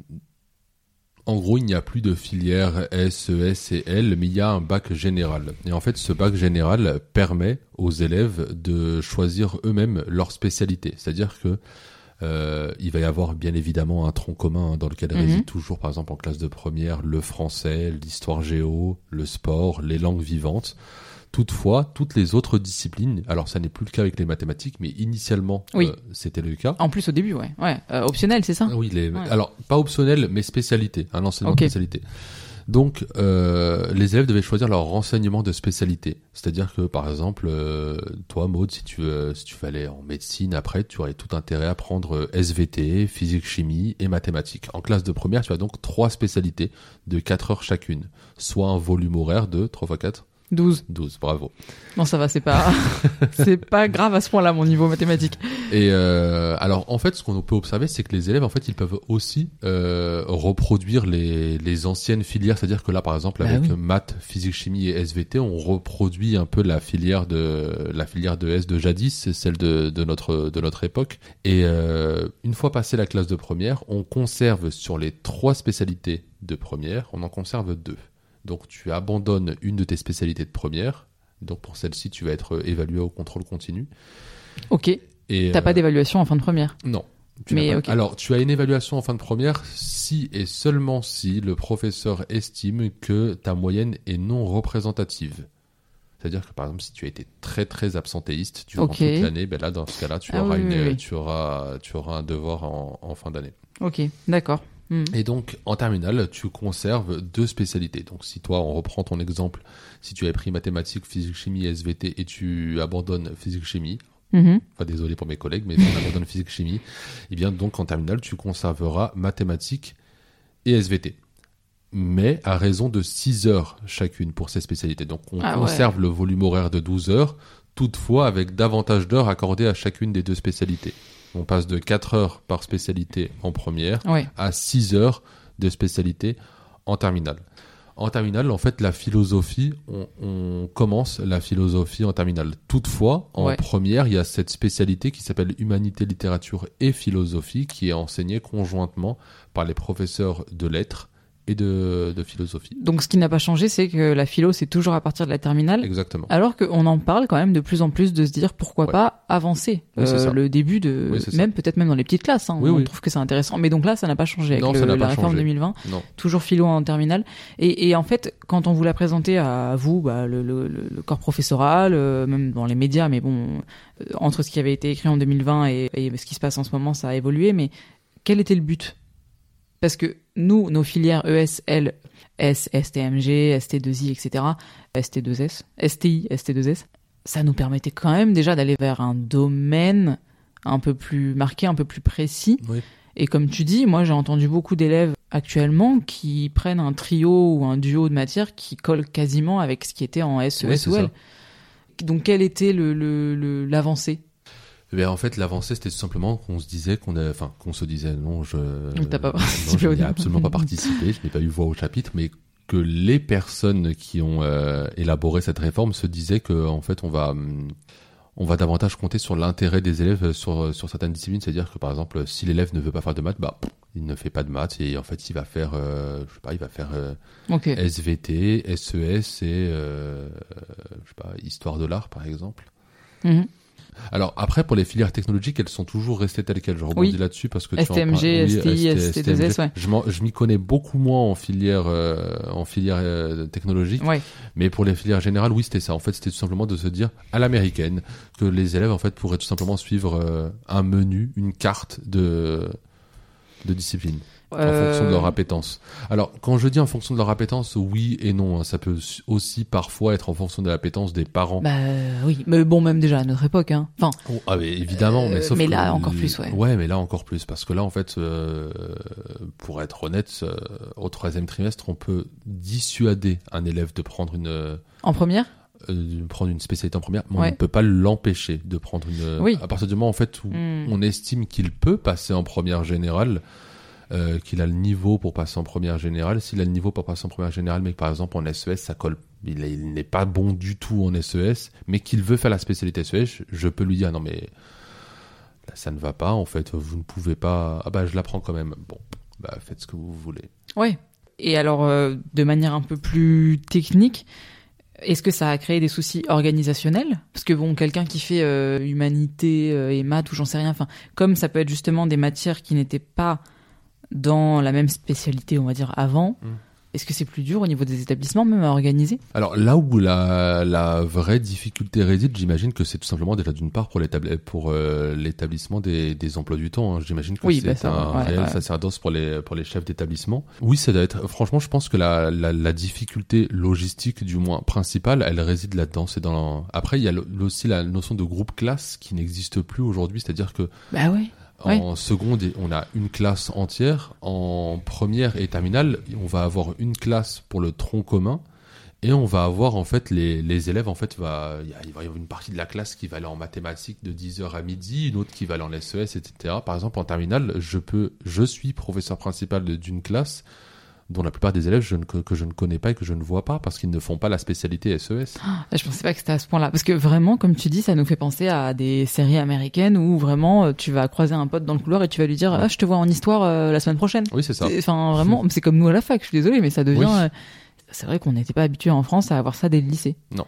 En gros, il n'y a plus de filière S, ES et L, mais il y a un bac général. Et en fait, ce bac général permet aux élèves de choisir eux-mêmes leur spécialité. C'est-à-dire que euh, il va y avoir bien évidemment un tronc commun hein, dans lequel Mhm. réside toujours, par exemple, en classe de première, le français, l'histoire géo, le sport, les langues vivantes. Toutefois, toutes les autres disciplines, alors ça n'est plus le cas avec les mathématiques, mais initialement, Oui. euh, c'était le cas. en plus au début ouais ouais Euh, optionnel c'est ça Ah oui, les... Ouais. alors pas optionnel, mais spécialité, un enseignement Ok. de spécialité. Donc, euh, les élèves devaient choisir leur renseignement de spécialité. C'est-à-dire que, par exemple, euh, toi, Maud, si tu, veux, si tu aller en médecine, après, tu aurais tout intérêt à prendre euh, SVT, physique, chimie et mathématiques. En classe de première, tu as donc trois spécialités de 4 heures chacune, soit un volume horaire de 3 x 4. 12. 12, bravo. Non, ça va, c'est pas, c'est pas grave à ce point-là, mon niveau mathématique. Et euh, alors, en fait, ce qu'on peut observer, c'est que les élèves, en fait, ils peuvent aussi euh, reproduire les, les anciennes filières. C'est-à-dire que là, par exemple, Bah avec oui. maths, physique, chimie et SVT, on reproduit un peu la filière de la filière de S de jadis, celle de, de notre de notre époque. Et euh, une fois passé la classe de première, on conserve sur les trois spécialités de première, on en conserve deux. Donc, tu abandonnes une de tes spécialités de première. Donc, pour celle-ci, tu vas être évalué au contrôle continu. Ok. Et T'as euh, pas d'évaluation en fin de première. non. Tu Mais n'as pas- ok. Alors, tu as une évaluation en fin de première si et seulement si le professeur estime que ta moyenne est non représentative. C'est-à-dire que par exemple, si tu as été très très absentéiste durant toute l'année, ben là, dans ce cas-là, tu Ah auras oui, une, oui, oui. tu auras, tu auras un devoir en, en fin d'année. Ok, d'accord. Hmm. Et donc, en terminale, tu conserves deux spécialités. Donc, si toi, on reprend ton exemple, si tu avais pris mathématiques, physique, chimie, SVT et tu abandonnes physique, chimie, Mhm. Enfin, désolé pour mes collègues, mais on abandonne physique chimie. Et bien, donc, en terminale, tu conserveras mathématiques et SVT. Mais à raison de 6 heures chacune pour ces spécialités. Donc, on Ah ouais. conserve le volume horaire de 12 heures, toutefois avec davantage d'heures accordées à chacune des deux spécialités. On passe de 4 heures par spécialité en première Ouais. à 6 heures de spécialité en terminale. En terminale, en fait, la philosophie, on, on commence la philosophie en terminale. Toutefois, en Ouais. première, il y a cette spécialité qui s'appelle humanité, littérature et philosophie, qui est enseignée conjointement par les professeurs de lettres et de, de philosophie. Donc, ce qui n'a pas changé, c'est que la philo, c'est toujours à partir de la terminale. Exactement. Alors qu'on en parle quand même de plus en plus de se dire pourquoi Ouais. pas avancer Oui, Euh, le début de Oui, même peut-être même dans les petites classes hein, Oui, on trouve que c'est intéressant mais donc là ça n'a pas changé avec Non, le- ça la réforme changé. 2020 Non. toujours philo en terminale et, et en fait quand on vous l'a présenté à vous bah, le, le- le- le corps professoral euh, même dans les médias mais bon euh, entre ce qui avait été écrit en 2020 et, et ce qui se passe en ce moment ça a évolué mais quel était le but? Parce que nous nos filières E ESL S, STMG, ST2I, etc., ST2S, STI, ST2S, ça nous permettait quand même déjà d'aller vers un domaine un peu plus marqué, un peu plus précis. Oui. Et comme tu dis, moi j'ai entendu beaucoup d'élèves actuellement qui prennent un trio ou un duo de matières qui colle quasiment avec ce qui était en SES Oui, ou L. Donc quelle était le, le, le- l'avancée? Eh bien, en fait, l'avancée, c'était tout simplement qu'on se disait qu'on a, enfin, qu'on se disait, non, je, T'as pas non, participé je au n'y ai débat. absolument pas participé, je n'ai pas eu voix au chapitre, mais que les personnes qui ont euh, élaboré cette réforme se disaient que, en fait, on va, on va davantage compter sur l'intérêt des élèves sur, sur certaines disciplines, c'est-à-dire que, par exemple, si l'élève ne veut pas faire de maths, bah, il ne fait pas de maths et en fait, il va faire, euh, je sais pas, il va faire euh. SVT, SES et, euh, je sais pas, histoire de l'art, par exemple. Mhm. Alors après pour les filières technologiques, elles sont toujours restées telles quelles. Je rebondis Oui. là-dessus parce que tu en STMG, parles. STI, ST- ST2S, ouais. Je m'y connais beaucoup moins en filière euh, en filière euh, technologique, Ouais. mais pour les filières générales, oui c'était ça. En fait, c'était tout simplement de se dire à l'américaine que les élèves en fait pourraient tout simplement suivre euh, un menu, une carte de de discipline en fonction de leur Euh, appétence. Alors, quand je dis en fonction de leur appétence, oui et non. hein. Ça peut aussi parfois être en fonction de l'appétence des parents. Bah oui, mais bon même déjà à notre époque hein. Enfin, Oh, ah mais évidemment, Euh, mais sauf mais que- là, encore plus, ouais. Ouais, mais là encore plus, parce que là, en fait, euh, pour être honnête, euh, au troisième trimestre, on peut dissuader un élève de prendre une euh, en première de prendre une spécialité en première, mais on ne peut pas l'empêcher de prendre une. Oui. À partir du moment en fait où Hmm. on estime qu'il peut passer en première générale. Euh, qu'il a le niveau pour passer en première générale. S'il a le niveau pour passer en première générale, mais par exemple en SES, ça colle, il, est- il n'est pas bon du tout en SES, mais qu'il veut faire la spécialité SES, je, je peux lui dire non mais là, ça ne va pas, en fait, vous ne pouvez pas. Ah bah je la prends quand même. Bon, bah faites ce que vous voulez. Ouais. Et alors, euh, de manière un peu plus technique, est-ce que ça a créé des soucis organisationnels? Parce que bon, quelqu'un qui fait euh, humanité et maths ou j'en sais rien, enfin, comme ça peut être justement des matières qui n'étaient pas dans la même spécialité, on va dire, avant, Mm. est-ce que c'est plus dur au niveau des établissements même à organiser? Alors là où la, la vraie difficulté réside, j'imagine que c'est tout simplement déjà d'une part pour euh, l'établissement des, des emplois du temps. hein. J'imagine que Oui, bah c'est ça, un ouais, réel ouais. sacerdoce pour les pour les chefs d'établissement. Oui, ça doit être. Franchement, je pense que la, la, la difficulté logistique, du moins principale, elle réside là-dedans. C'est dans. Après, il y a aussi la notion de groupe classe qui n'existe plus aujourd'hui. C'est-à-dire que Bah ouais. En seconde, on a une classe entière. En première et terminale, on va avoir une classe pour le tronc commun Et on va avoir en fait les, élèves, en fait, va, il, va y avoir une partie de la classe qui va aller en mathématiques de 10h à midi, une autre qui va aller en SES, etc. Par exemple, en terminale, je, peux, je suis professeur principal d'une classe dont la plupart des élèves je ne, que, que je ne connais pas et que je ne vois pas parce qu'ils ne font pas la spécialité E SES. Je pensais pas que c'était à ce point-là. Parce que vraiment, comme tu dis, ça nous fait penser à des séries américaines où vraiment euh, tu vas croiser un pote dans le couloir et tu vas lui dire Ouais. Ah, je te vois en histoire euh, la semaine prochaine. Oui, c'est ça. Enfin, vraiment, c'est comme nous à la fac, je suis désolée, mais ça devient. Oui. euh, C'est vrai qu'on n'était pas habitué en France à avoir ça dès le lycée. Non,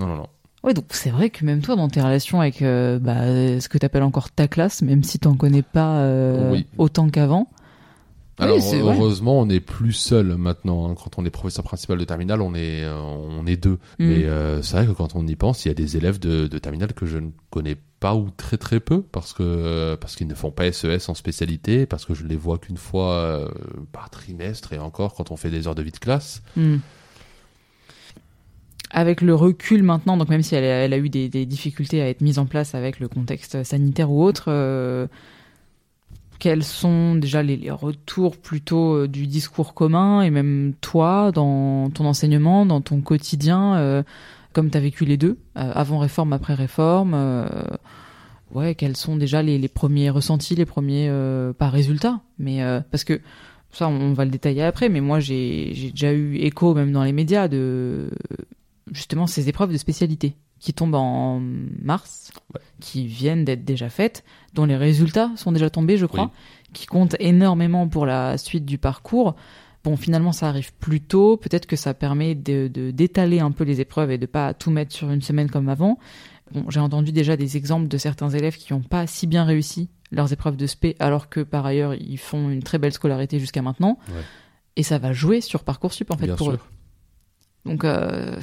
non, non. Ouais, donc c'est vrai que même toi, dans tes relations avec euh, bah, ce que tu appelles encore ta classe, même si t'en connais pas euh, Oui. autant qu'avant. Alors heureusement, on n'est plus seul maintenant. hein. Quand on est professeur principal de terminale, on est euh, on est deux. Mm. Mais euh, c'est vrai que quand on y pense, il y a des élèves de, de terminale que je ne connais pas ou très très peu parce que parce qu'ils ne font pas SES en spécialité, parce que je les vois qu'une fois euh, par trimestre et encore quand on fait des heures de vie de classe. Hmm. Avec le recul maintenant, donc même si elle, a- elle a eu des, des difficultés à être mise en place avec le contexte sanitaire ou autre, quels sont déjà les, retours plutôt euh, du discours commun et même toi dans ton enseignement, dans ton quotidien, euh, comme tu as vécu les deux, euh, avant réforme, après réforme euh, Ouais, quels sont déjà les, premiers ressentis, les premiers pas résultats, mais parce que ça on va le détailler après, mais moi j'ai déjà eu écho même dans les médias de justement ces épreuves de spécialité qui tombent en mars, Ouais. qui viennent d'être déjà faites, dont les résultats sont déjà tombés, je crois, Oui. qui comptent énormément pour la suite du parcours. Bon, finalement, ça arrive plus tôt. Peut-être que ça permet de de- d'étaler un peu les épreuves et de pas tout mettre sur une semaine comme avant. Bon, j'ai entendu déjà des exemples de certains élèves qui n'ont pas si bien réussi leurs épreuves de spé, alors que par ailleurs ils font une très belle scolarité jusqu'à maintenant. Ouais. Et ça va jouer sur parcoursup en fait Bien pour sûr. eux. Donc, euh,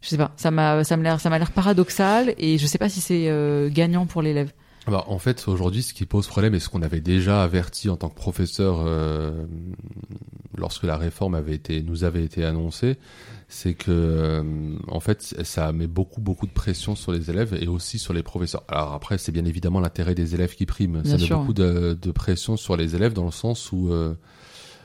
je sais pas, ça m'a, ça m'a l'air, ça m'a l'air paradoxal et je sais pas si c'est euh, gagnant pour l'élève. Bah, en fait, aujourd'hui, ce qui pose problème et ce qu'on avait déjà averti en tant que professeur euh, lorsque la réforme avait été, nous avait été annoncée, c'est que, euh, en fait, ça met beaucoup, beaucoup de pression sur les élèves et aussi sur les professeurs. Alors après, c'est bien évidemment l'intérêt des élèves qui prime. Bien ça met beaucoup de, de pression sur les élèves dans le sens où euh,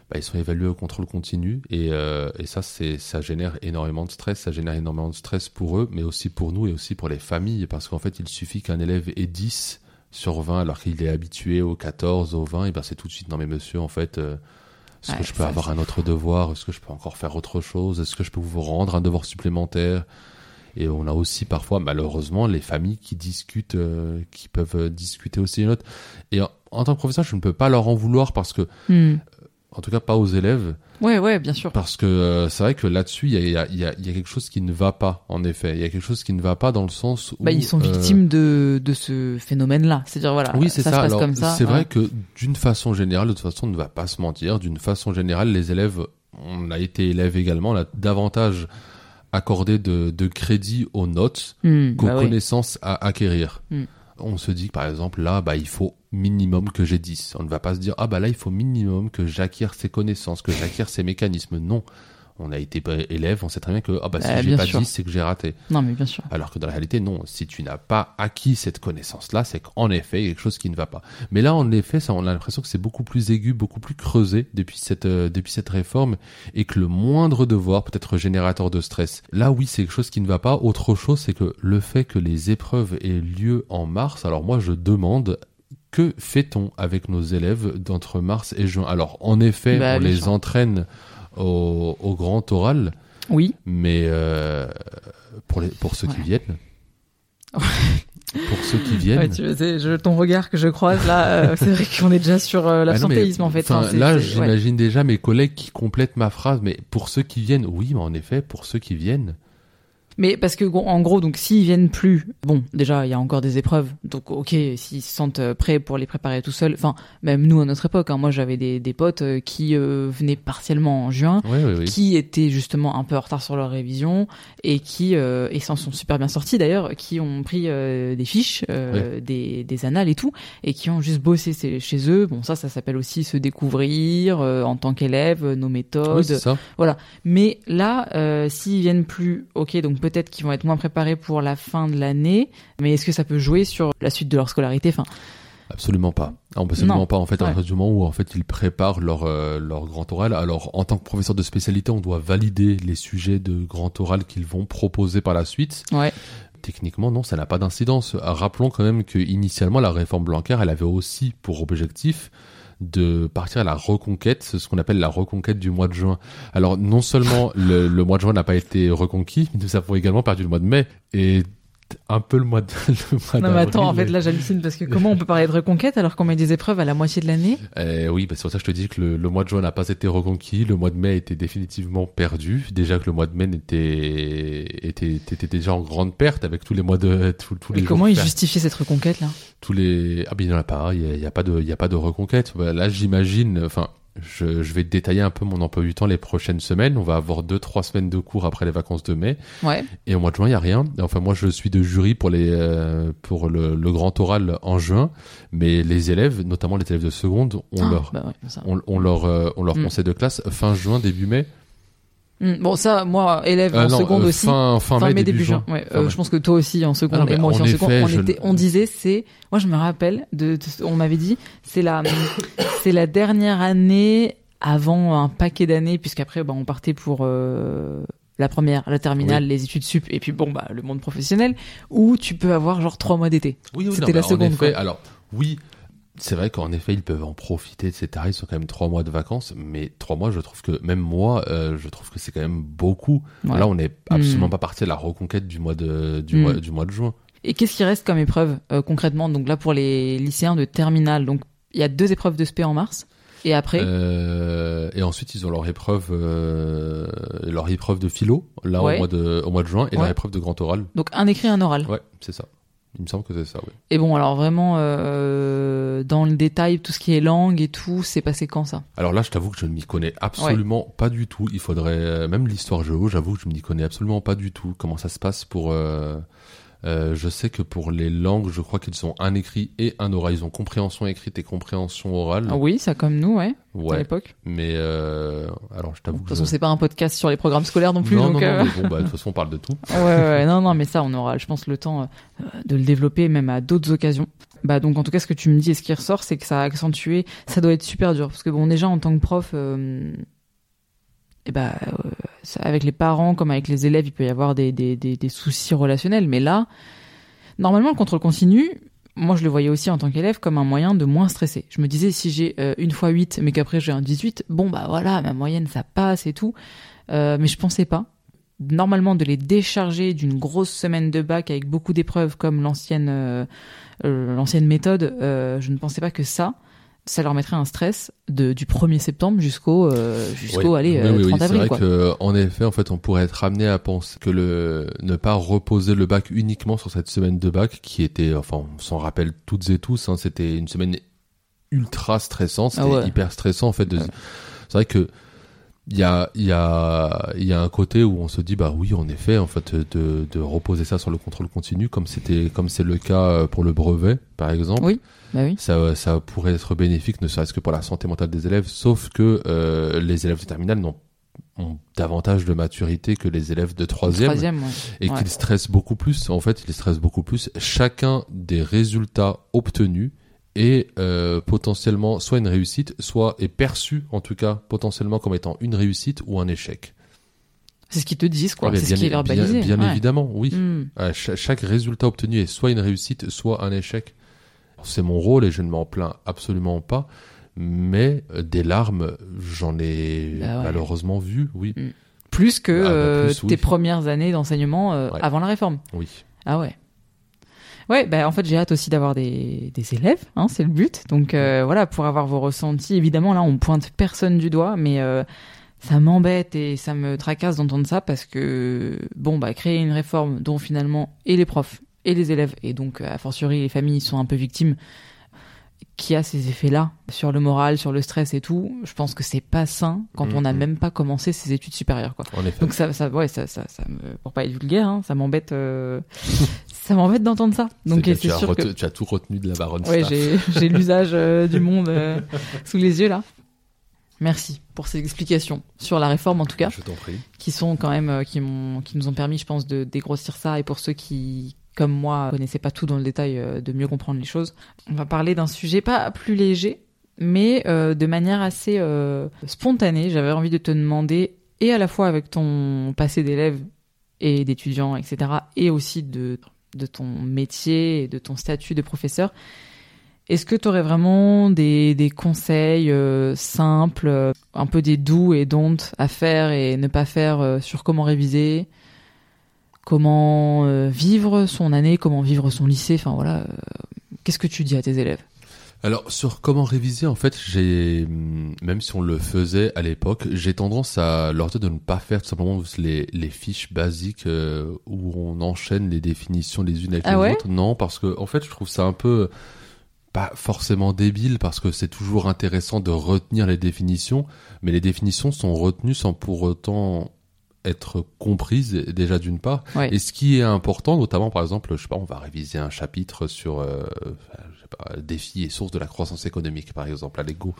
bah, ils sont évalués au contrôle continu et, euh, et ça, c'est, ça génère énormément de stress. Ça génère énormément de stress pour eux, mais aussi pour nous et aussi pour les familles parce qu'en fait, il suffit qu'un élève ait 10 sur 20 alors qu'il est habitué au 14, au 20, et ben c'est tout de suite non mais monsieur en fait euh, est-ce Ouais, que je peux avoir un autre devoir? Est-ce que je peux encore faire autre chose? Est-ce que je peux vous rendre un devoir supplémentaire? Et on a aussi parfois malheureusement les familles qui discutent euh, qui peuvent discuter aussi autre. Et en, en tant que professeur, je ne peux pas leur en vouloir parce que Hmm. En tout cas pas aux élèves Ouais, ouais, bien sûr. parce que euh, c'est vrai que là-dessus il y a, il y, a, il y a- il y a quelque chose qui ne va pas en effet. Il y a quelque chose qui ne va pas dans le sens où Bah, ils sont euh, victimes de, de ce phénomène-là. C'est-à-dire, voilà, Oui, c'est ça, ça. se passe Alors, comme ça. c'est ouais. vrai que d'une façon générale, de toute façon, on ne va pas se mentir. D'une façon générale, les élèves, on a été élèves également, on a davantage accordé de, de crédit aux notes Hmm, qu'aux bah oui. connaissances à acquérir. Mm. On se dit que par exemple, là, bah, il faut minimum que j'ai 10. On ne va pas se dire, ah bah là, il faut minimum que j'acquière ces connaissances, que j'acquière ces mécanismes. Non. On a été élève, on sait très bien que, ah bah, si Bah, j'ai pas sûr. 10, c'est que j'ai raté. Non, mais bien sûr. Alors que dans la réalité, non. Si tu n'as pas acquis cette connaissance-là, c'est qu'en effet, il y a quelque chose qui ne va pas. Mais là, en effet, ça, on a l'impression que c'est beaucoup plus aigu, beaucoup plus creusé depuis cette, euh, depuis cette réforme et que le moindre devoir peut être générateur de stress. Là, oui, c'est quelque chose qui ne va pas. Autre chose, c'est que le fait que les épreuves aient lieu en mars, alors moi, je demande que fait-on avec nos élèves d'entre mars et juin? Alors, en effet, Bah, on les sûr. entraîne au, au grand oral, Oui. mais euh, pour, les, pour ceux qui viennent, pour ceux qui viennent. Ouais, tu, c'est- je- ton regard que je croise là, euh, c'est vrai qu'on est déjà sur euh, Ah l'absentéisme en fait. là, ouais. j'imagine déjà mes collègues qui complètent ma phrase, mais pour ceux qui viennent, oui, mais en effet, pour ceux qui viennent, Mais parce que en gros, donc s'ils viennent plus, bon, déjà il y a encore des épreuves, donc ok, s'ils se sentent euh, prêts pour les préparer tout seuls. Enfin, même nous à notre époque, hein, moi j'avais des, des potes euh, qui euh, venaient partiellement en juin, oui, oui, oui. qui étaient justement un peu en retard sur leur révision et qui euh, et s'en sont super bien sortis d'ailleurs, qui ont pris euh, des fiches, des, des annales et tout, et qui ont juste bossé chez- eux. Bon, ça, ça s'appelle aussi se découvrir en tant qu'élève, nos méthodes, ça. mais là, s'ils viennent plus, ok, donc peut-être qu'ils vont être moins préparés pour la fin de l'année, mais est-ce que ça peut jouer sur la suite de leur scolarité Enfin, Absolument pas. Absolument Non. pas. En fait, à Ouais. partir du moment où en fait ils préparent leur euh, leur grand oral. Alors, en tant que professeur de spécialité, on doit valider les sujets de grand oral qu'ils vont proposer par la suite. Ouais. Techniquement, non, ça n'a pas d'incidence. Rappelons quand même que initialement, la réforme Blanquer, elle avait aussi pour objectif de partir à la reconquête, ce qu'on appelle la reconquête du mois de juin. Alors, non seulement le, le mois de juin n'a pas été reconquis, mais nous avons également perdu le mois de mai et un peu le mois de. le mois Non mais attends, en fait là j'hallucine parce que comment on peut parler de reconquête alors qu'on met des épreuves à la moitié de l'année? Eh oui, bah c'est pour ça que je te dis que le, le mois de juin n'a pas été reconquis, le mois de mai était définitivement perdu. Déjà que le mois de mai était, était, était déjà en grande perte avec tous les mois de tous, tous les jours comment ils fer- justifient cette reconquête là? Tous les ah ben il n'y en a pas, il y a, il a pas de il y a pas de reconquête. Là, j'imagine, enfin. Je, je vais détailler un peu mon emploi du temps les prochaines semaines. On va avoir deux, trois semaines de cours après les vacances de mai. Ouais. Et au mois de juin, il y a rien. Enfin, moi, je suis de jury pour les euh, pour le, le grand oral en juin, mais les élèves, notamment les élèves de seconde, ont Ah, leur bah ouais, on, on leur euh, on leur Mm. conseil de classe fin juin début mai. Hmm, Bon ça, moi élève Euh, en non, seconde euh, aussi. fin fin, Fin mai, début, juin. Ouais, euh, je pense que toi aussi en seconde Ah non, et moi aussi en seconde. on, je était, on disait c'est, moi je me rappelle de, de- on m'avait dit c'est la, c'est la dernière année avant un paquet d'années puisqu'après bah, on partait pour euh, la première, la terminale, les études sup et puis bon bah le monde professionnel où tu peux avoir genre trois mois d'été. Oui, oui, C'était la seconde, En effet, quoi. alors oui, c'est vrai qu'en effet ils peuvent en profiter, etc. Ils sont quand même trois mois de vacances, mais trois mois, je trouve que même moi, euh, je trouve que c'est quand même beaucoup. Ouais. Là, on n'est absolument Mm. pas parti à la reconquête du mois de du Mm. mois du mois de juin. Et qu'est-ce qui reste comme épreuve euh, concrètement? Donc là pour les lycéens de terminale, donc il y a deux épreuves de spé en mars et après? Euh, et ensuite, ils ont leur épreuve, euh, leur épreuve de philo là Ouais. au mois de au mois de juin et leur Ouais. épreuve de grand oral. Donc un écrit, un oral. Ouais, c'est ça. Il me semble que c'est ça. Oui. Et bon, alors vraiment, euh, dans le détail, tout ce qui est langue et tout, c'est passé quand ça? Alors là, je t'avoue que je ne m'y connais absolument pas du tout. Il faudrait euh, même l'histoire géo. J'avoue que je ne m'y connais absolument pas du tout. Comment ça se passe pour euh, euh, Je sais que pour les langues, je crois qu'ils ont un écrit et un oral. Ils ont compréhension écrite et compréhension orale. Ah Oui, ça comme nous, ouais, à ouais. l'époque. Mais euh, alors, je De t'avoue toute que façon, je... c'est pas un podcast sur les programmes scolaires non plus, non, donc. non, non, euh, mais bon, bah, de toute façon, on parle de tout. ouais, ouais, ouais, non, non, mais ça, on aura, je pense, le temps euh, de le développer, même à d'autres occasions. Bah donc, en tout cas, ce que tu me dis et ce qui ressort, c'est que ça a accentué. Ça doit être super dur, parce que bon, déjà en tant que prof. euh, et bah, euh, ça- avec les parents comme avec les élèves, il peut y avoir des, des, des, des soucis relationnels. Mais là, normalement, le contrôle continu, moi je le voyais aussi en tant qu'élève comme un moyen de moins stresser. Je me disais, si j'ai euh, une fois 8, mais qu'après j'ai un 18, bon bah voilà, ma moyenne ça passe et tout. Euh, mais je pensais pas. Normalement, de les décharger d'une grosse semaine de bac avec beaucoup d'épreuves comme l'ancienne euh, euh, l'ancienne méthode, euh, je ne pensais pas que ça, ça leur mettrait un stress de, du 1er septembre jusqu'au euh, jusqu'au Oui. allez, Oui, euh, oui, oui, 30 c'est avril. vrai quoi. que, en effet, en fait, on pourrait être amené à penser que le ne pas reposer le bac uniquement sur cette semaine de bac, qui était, enfin, on s'en rappelle toutes et tous, hein, c'était une semaine ultra stressante, c'était Ah ouais. hyper stressant en fait. de- Ouais. C'est vrai que il y a, il y a, il y a un côté où on se dit bah oui en effet en fait de, de reposer ça sur le contrôle continu comme c'était comme c'est le cas euh, pour le brevet par exemple Oui. Bah oui. ça, ça pourrait être bénéfique, ne serait-ce que pour la santé mentale des élèves, sauf que euh, les élèves de terminale n'ont ont davantage de maturité que les élèves de troisième, Troisième, ouais. et Ouais. qu'ils stressent beaucoup plus. En fait, ils stressent beaucoup plus. Chacun des résultats obtenus est euh, potentiellement soit une réussite, soit est perçu en tout cas potentiellement comme étant une réussite ou un échec. C'est ce qu'ils te disent, quoi. Mais c'est ce qui est verbalisé. bien, bien ouais. évidemment, oui. Hmm. Euh, cha- chaque résultat obtenu est soit une réussite, soit un échec. C'est mon rôle et je ne m'en plains absolument pas. Mais euh, des larmes, j'en ai Bah ouais. malheureusement vu, oui. Plus que Ah, bah, euh, oui. tes premières années d'enseignement euh, Ouais. avant la réforme. Oui. Ah ouais. Ouais, bah en fait j'ai hâte aussi d'avoir des, des élèves, hein, c'est le but. Donc euh, voilà, pour avoir vos ressentis. Évidemment là on pointe personne du doigt, mais euh, ça m'embête et ça me tracasse d'entendre ça parce que bon bah créer une réforme dont finalement et les profs et les élèves et donc euh, a fortiori les familles sont un peu victimes, qui a ces effets-là sur le moral, sur le stress et tout. Je pense que c'est pas sain quand on n'a Mhm. même pas commencé ses études supérieures quoi. Donc ça, ça, ouais, ça, ça, ça me, pour pas être vulgaire, hein, ça m'embête, euh, ça m'embête d'entendre ça. Donc c'est as sûr que, tu as tout retenu de la baronne ouais, j'ai, j'ai l'usage euh, du monde euh, sous les yeux là. Merci pour ces explications sur la réforme en tout cas, Je t'en prie. qui sont quand même, qui m'ont, qui nous ont permis, je pense, de dégrossir ça. Et pour ceux qui comme moi, connaissait pas tout dans le détail, euh, de mieux comprendre les choses. On va parler d'un sujet pas plus léger, mais euh, de manière assez euh, spontanée. J'avais envie de te demander, et à la fois avec ton passé d'élève et d'étudiant, etc., et aussi de, de ton métier et de ton statut de professeur, est-ce que tu aurais vraiment des, des conseils simples, un peu des doux et don'ts à faire et ne pas faire sur comment réviser, comment euh, vivre son année, comment vivre son lycée, enfin voilà, euh, qu'est-ce que tu dis à tes élèves? Alors sur comment réviser, en fait, j'ai hum, même si on le faisait à l'époque, j'ai tendance à leur dire de ne pas faire tout simplement les, les fiches basiques euh, où on enchaîne les définitions les unes avec Ah les ouais? autres. Non, parce que en fait, je trouve ça un peu pas forcément débile parce que c'est toujours intéressant de retenir les définitions, mais les définitions sont retenues sans pour autant être comprises déjà d'une part. Ouais. Et ce qui est important, notamment par exemple, je sais pas, on va réviser un chapitre sur euh, je sais pas, défis et sources de la croissance économique, par exemple, à l'ego.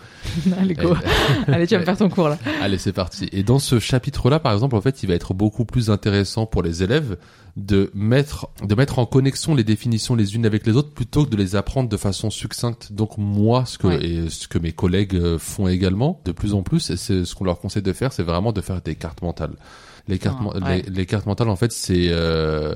Allez, go. Allez, tu vas me faire ton cours là. Allez, c'est parti. Et dans ce chapitre-là, par exemple, en fait, il va être beaucoup plus intéressant pour les élèves de mettre, de mettre en connexion les définitions les unes avec les autres plutôt que de les apprendre de façon succincte. Donc, moi, ce que, Ouais. et ce que mes collègues euh, font également, de plus en plus, et c'est ce qu'on leur conseille de faire, c'est vraiment de faire des cartes mentales. Les cartes, Ah, ouais. les, les cartes mentales, en fait, c'est, euh,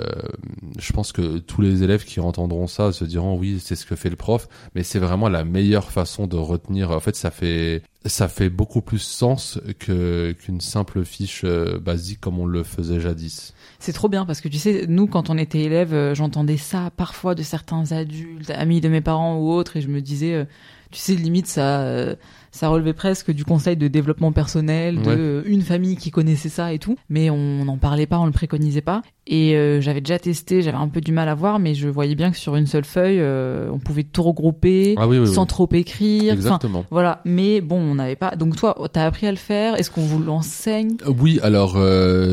je pense que tous les élèves qui entendront ça se diront oui, c'est ce que fait le prof, mais c'est vraiment la meilleure façon de retenir. En fait, ça fait, ça fait beaucoup plus sens que qu'une simple fiche euh, basique comme on le faisait jadis. C'est trop bien parce que tu sais, nous, quand on était élèves, euh, j'entendais ça parfois de certains adultes, amis de mes parents ou autres, et je me disais, tu sais, limite, ça, ça relevait presque du conseil de développement personnel, de Ouais. euh, une famille qui connaissait ça et tout, mais on n'en parlait pas, on le préconisait pas. Et euh, j'avais déjà testé, j'avais un peu du mal à voir, mais je voyais bien que sur une seule feuille, euh, on pouvait tout regrouper Ah oui, oui, sans oui. trop écrire. Exactement. voilà, mais bon, on n'avait pas. Donc toi, t'as appris à le faire. Est-ce qu'on vous l'enseigne? Euh, Oui, alors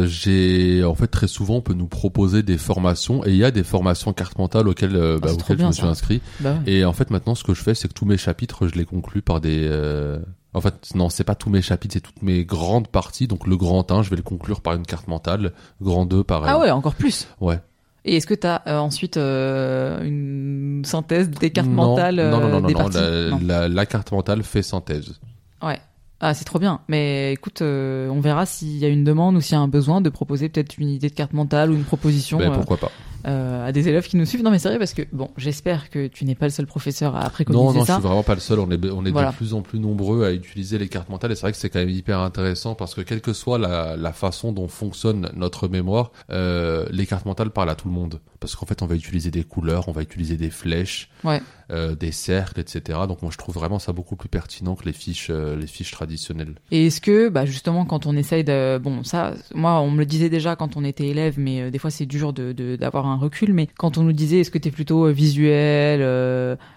j'ai en fait très souvent on peut nous proposer des formations et il y a des formations cartes mentales auxquelles, euh, bah, trop auxquelles je me suis ça. inscrit. Bah ouais. Et en fait maintenant ce que je fais c'est que tous mes chapitres je les conclus par des euh, en fait non c'est pas tous mes chapitres c'est toutes mes grandes parties donc le grand 1 je vais le conclure par une carte mentale, grand 2 pareil. Ah ouais, encore plus. Ouais. Et est-ce que tu as ensuite euh, une synthèse des cartes Non, mentales non, non, euh, non, non, des non, parties la, Non. la- la carte mentale fait synthèse. Ouais. Ah, c'est trop bien. Mais écoute, euh, on verra s'il y a une demande ou s'il y a un besoin de proposer peut-être une idée de carte mentale ou une proposition Ben, euh, pourquoi pas. Euh, à des élèves qui nous suivent. Non, mais sérieux, parce que bon, j'espère que tu n'es pas le seul professeur à préconiser Non, non, je ça. suis vraiment pas le seul. On est, on est Voilà. de plus en plus nombreux à utiliser les cartes mentales et c'est vrai que c'est quand même hyper intéressant parce que quelle que soit la, la façon dont fonctionne notre mémoire, euh, les cartes mentales parlent à tout le monde. Parce qu'en fait, on va utiliser des couleurs, on va utiliser des flèches, Ouais. Euh, des cercles, etc. Donc moi, je trouve vraiment ça beaucoup plus pertinent que les fiches, euh, les fiches traditionnelles. Et est-ce que, bah justement, quand on essaye de, bon, ça, moi, on me le disait déjà quand on était élève, mais euh, des fois c'est dur de d'avoir un recul. Mais quand on nous disait, est-ce que t'es plutôt visuel,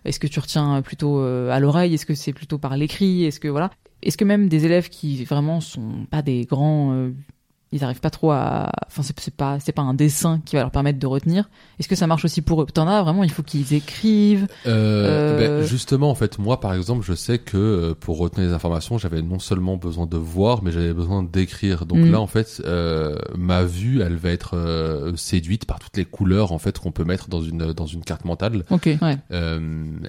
est-ce que tu retiens plutôt à l'oreille, est-ce que c'est plutôt par l'écrit, est-ce que voilà, est-ce que même des élèves qui vraiment sont pas des grands, ils arrivent pas trop à, enfin c'est pas c'est pas un dessin qui va leur permettre de retenir. Est-ce que ça marche aussi pour eux? T'en as vraiment, il faut qu'ils écrivent. Euh, Euh, ben, justement, en fait, moi, par exemple, je sais que euh, pour retenir les informations, j'avais non seulement besoin de voir, mais j'avais besoin d'écrire. Donc Mm. là, en fait, euh, ma vue, elle va être séduite par toutes les couleurs en fait qu'on peut mettre dans une dans une carte mentale. Ok. Ouais.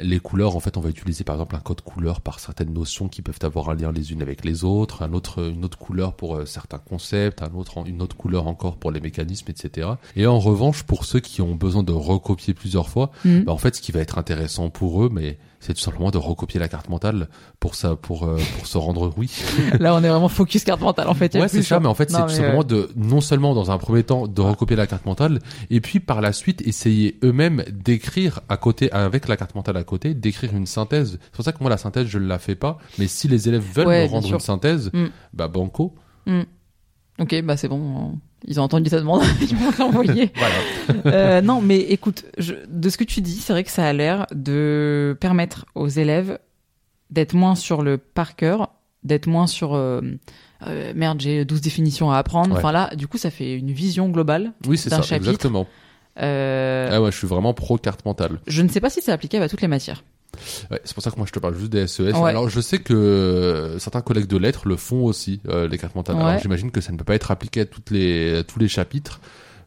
Les couleurs, en fait, on va utiliser par exemple un code couleur par certaines notions qui peuvent avoir un lien les unes avec les autres, un autre une autre couleur pour certains concepts, un autre une autre couleur encore pour les mécanismes, etc. Et en revanche, pour ceux qui ont besoin de recopier plusieurs fois, Mm. bah, en fait, ce qui va être intéressant pour eux, mais c'est tout simplement de recopier la carte mentale pour ça, pour euh, pour se rendre oui. Là, on est vraiment focus carte mentale en fait. ouais, c'est ça. Mais en fait, c'est tout simplement euh, de non seulement dans un premier temps de recopier la carte mentale, et puis par la suite essayer eux-mêmes d'écrire à côté avec la carte mentale à côté, d'écrire une synthèse. C'est pour ça que moi la synthèse je ne la fais pas, mais si les élèves veulent Ouais, me rendre une synthèse, Mm. bah banco. Ok, bah c'est bon. Ils ont entendu ta demande, ils vont te l'envoyer. Voilà. Euh, non, mais écoute, je, de ce que tu dis, c'est vrai que ça a l'air de permettre aux élèves d'être moins sur le par cœur, d'être moins sur euh, euh, merde, j'ai 12 définitions à apprendre. Ouais. Enfin là, du coup, ça fait une vision globale. Oui, c'est D'un ça, chapitre. exactement. Euh, Ah ouais, je suis vraiment pro carte mentale. Je ne sais pas si c'est applicable à toutes les matières. Ouais, c'est pour ça que moi je te parle juste des SES. Ouais. Alors je sais que euh, certains collègues de lettres le font aussi, euh, les cartes mentales. Ouais. Alors j'imagine que ça ne peut pas être appliqué à toutes les à tous les chapitres,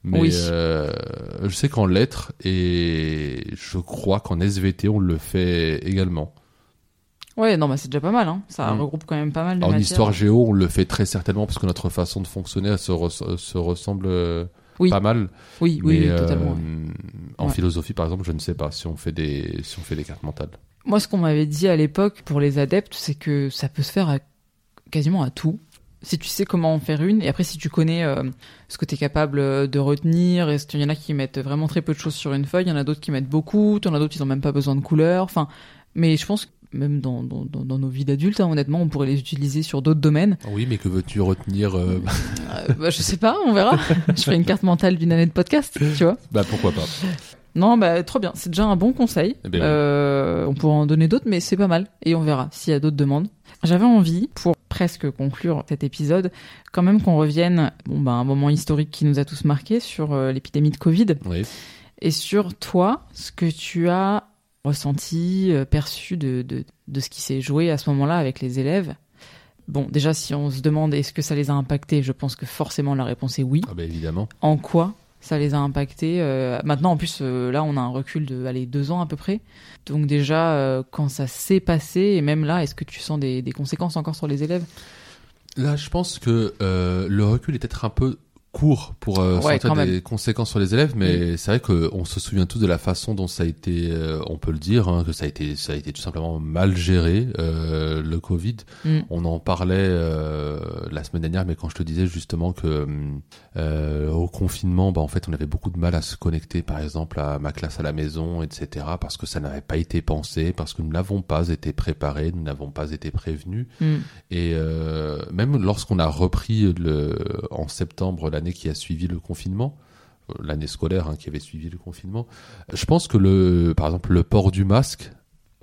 Mais Oui. euh, je sais qu'en lettres et je crois qu'en SVT on le fait également. Ouais, non, bah c'est déjà pas mal. Hein. Ça Mm. regroupe quand même pas mal de En matières. histoire géo, on le fait très certainement parce que notre façon de fonctionner elle se, res- se ressemble euh, Oui. pas mal. Oui, oui, Mais oui, totalement. euh, ouais. en Ouais. philosophie, par exemple, je ne sais pas si on fait des si on fait des cartes mentales. Moi, ce qu'on m'avait dit à l'époque pour les adeptes, c'est que ça peut se faire à quasiment à tout. Si tu sais comment en faire une, et après si tu connais euh, ce que tu es capable euh, de retenir, et il y en a qui mettent vraiment très peu de choses sur une feuille, il y en a d'autres qui mettent beaucoup, il y en a d'autres qui n'ont même pas besoin de couleurs. Enfin, mais je pense que même dans, dans, dans- nos vies d'adultes, hein, honnêtement, on pourrait les utiliser sur d'autres domaines. Oui, mais que veux-tu retenir euh, Euh, bah, je sais pas, on verra. je ferai une carte mentale d'une année de podcast, tu vois. Bah pourquoi pas. Non, bah trop bien. C'est déjà un bon conseil. Eh ben. Euh, on pourra en donner d'autres, mais c'est pas mal. Et on verra s'il y a d'autres demandes. J'avais envie, pour presque conclure cet épisode, quand même qu'on revienne bon, bah, à un moment historique qui nous a tous marqués sur euh, l'épidémie de Covid Oui. et sur toi, ce que tu as ressenti, euh, perçu de, de, de ce qui s'est joué à ce moment-là avec les élèves. Bon, déjà, si on se demande est-ce que ça les a impactés, je pense que forcément la réponse est oui Ah bah évidemment. en quoi ça les a impactés? euh, maintenant, en plus, euh, là, on a un recul de allez, deux ans à peu près. Donc déjà, euh, quand ça s'est passé, et même là, est-ce que tu sens des, des conséquences encore sur les élèves? Là, je pense que le recul est peut-être un peu court pour euh, Ouais, quand des même. Mm. conséquences sur les élèves, mais c'est vrai qu'on se souvient tous de la façon dont ça a été, euh, on peut le dire, hein, que ça a été, ça a été tout simplement mal géré euh, le Covid. Mm. On en parlait euh, la semaine dernière, mais quand je te disais justement que euh, au confinement, bah en fait, on avait beaucoup de mal à se connecter, par exemple, à ma classe à la maison, etc., parce que ça n'avait pas été pensé, parce que nous n'avons pas été préparés, nous n'avons pas été prévenus. Mm. Et euh, même lorsqu'on a repris le, en septembre l'année qui a suivi le confinement, euh, l'année scolaire hein, qui avait suivi le confinement, je pense que le, par exemple, le port du masque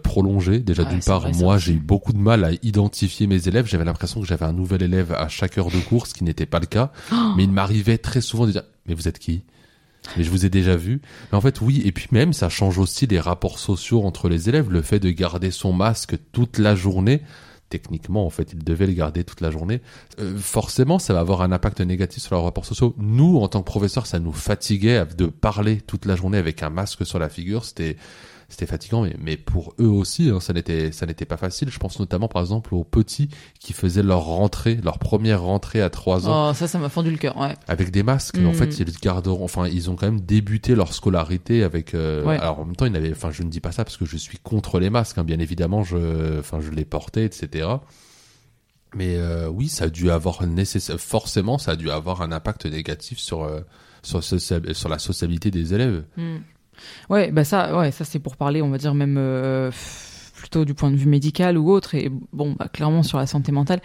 prolongé, déjà d'une part, vrai, moi j'ai eu beaucoup de mal à identifier mes élèves. J'avais l'impression que j'avais un nouvel élève à chaque heure de cours, ce qui n'était pas le cas. Oh Mais il m'arrivait très souvent de dire, mais vous êtes qui? Mais je vous ai déjà vu. Mais en fait, oui. Et puis même, ça change aussi les rapports sociaux entre les élèves. Le fait de garder son masque toute la journée, techniquement, en fait, ils devaient le garder toute la journée. Euh, forcément, ça va avoir un impact négatif sur leurs rapports sociaux. Nous, en tant que professeurs, ça nous fatiguait de parler toute la journée avec un masque sur la figure. C'était c'était fatigant, mais, mais pour eux aussi, hein, ça n'était ça n'était pas facile. Je pense notamment, par exemple, aux petits qui faisaient leur rentrée, leur première rentrée à 3 ans Oh, ça, ça m'a fendu le cœur, ouais. avec des masques. En fait, ils garderont. Enfin, ils ont quand même débuté leur scolarité avec. euh, Ouais. Alors en même temps, ils n'avaient. Enfin, je ne dis pas ça parce que je suis contre les masques. hein. Bien évidemment, je. Enfin, je les portais, etc. Mais euh, oui, ça a dû avoir nécessaire. Forcément, ça a dû avoir un impact négatif sur euh, sur, sur la sociabilité des élèves. Mm. Ouais, bah ça, ouais, ça c'est pour parler, on va dire même euh, plutôt du point de vue médical ou autre. Et bon, bah, clairement sur la santé mentale.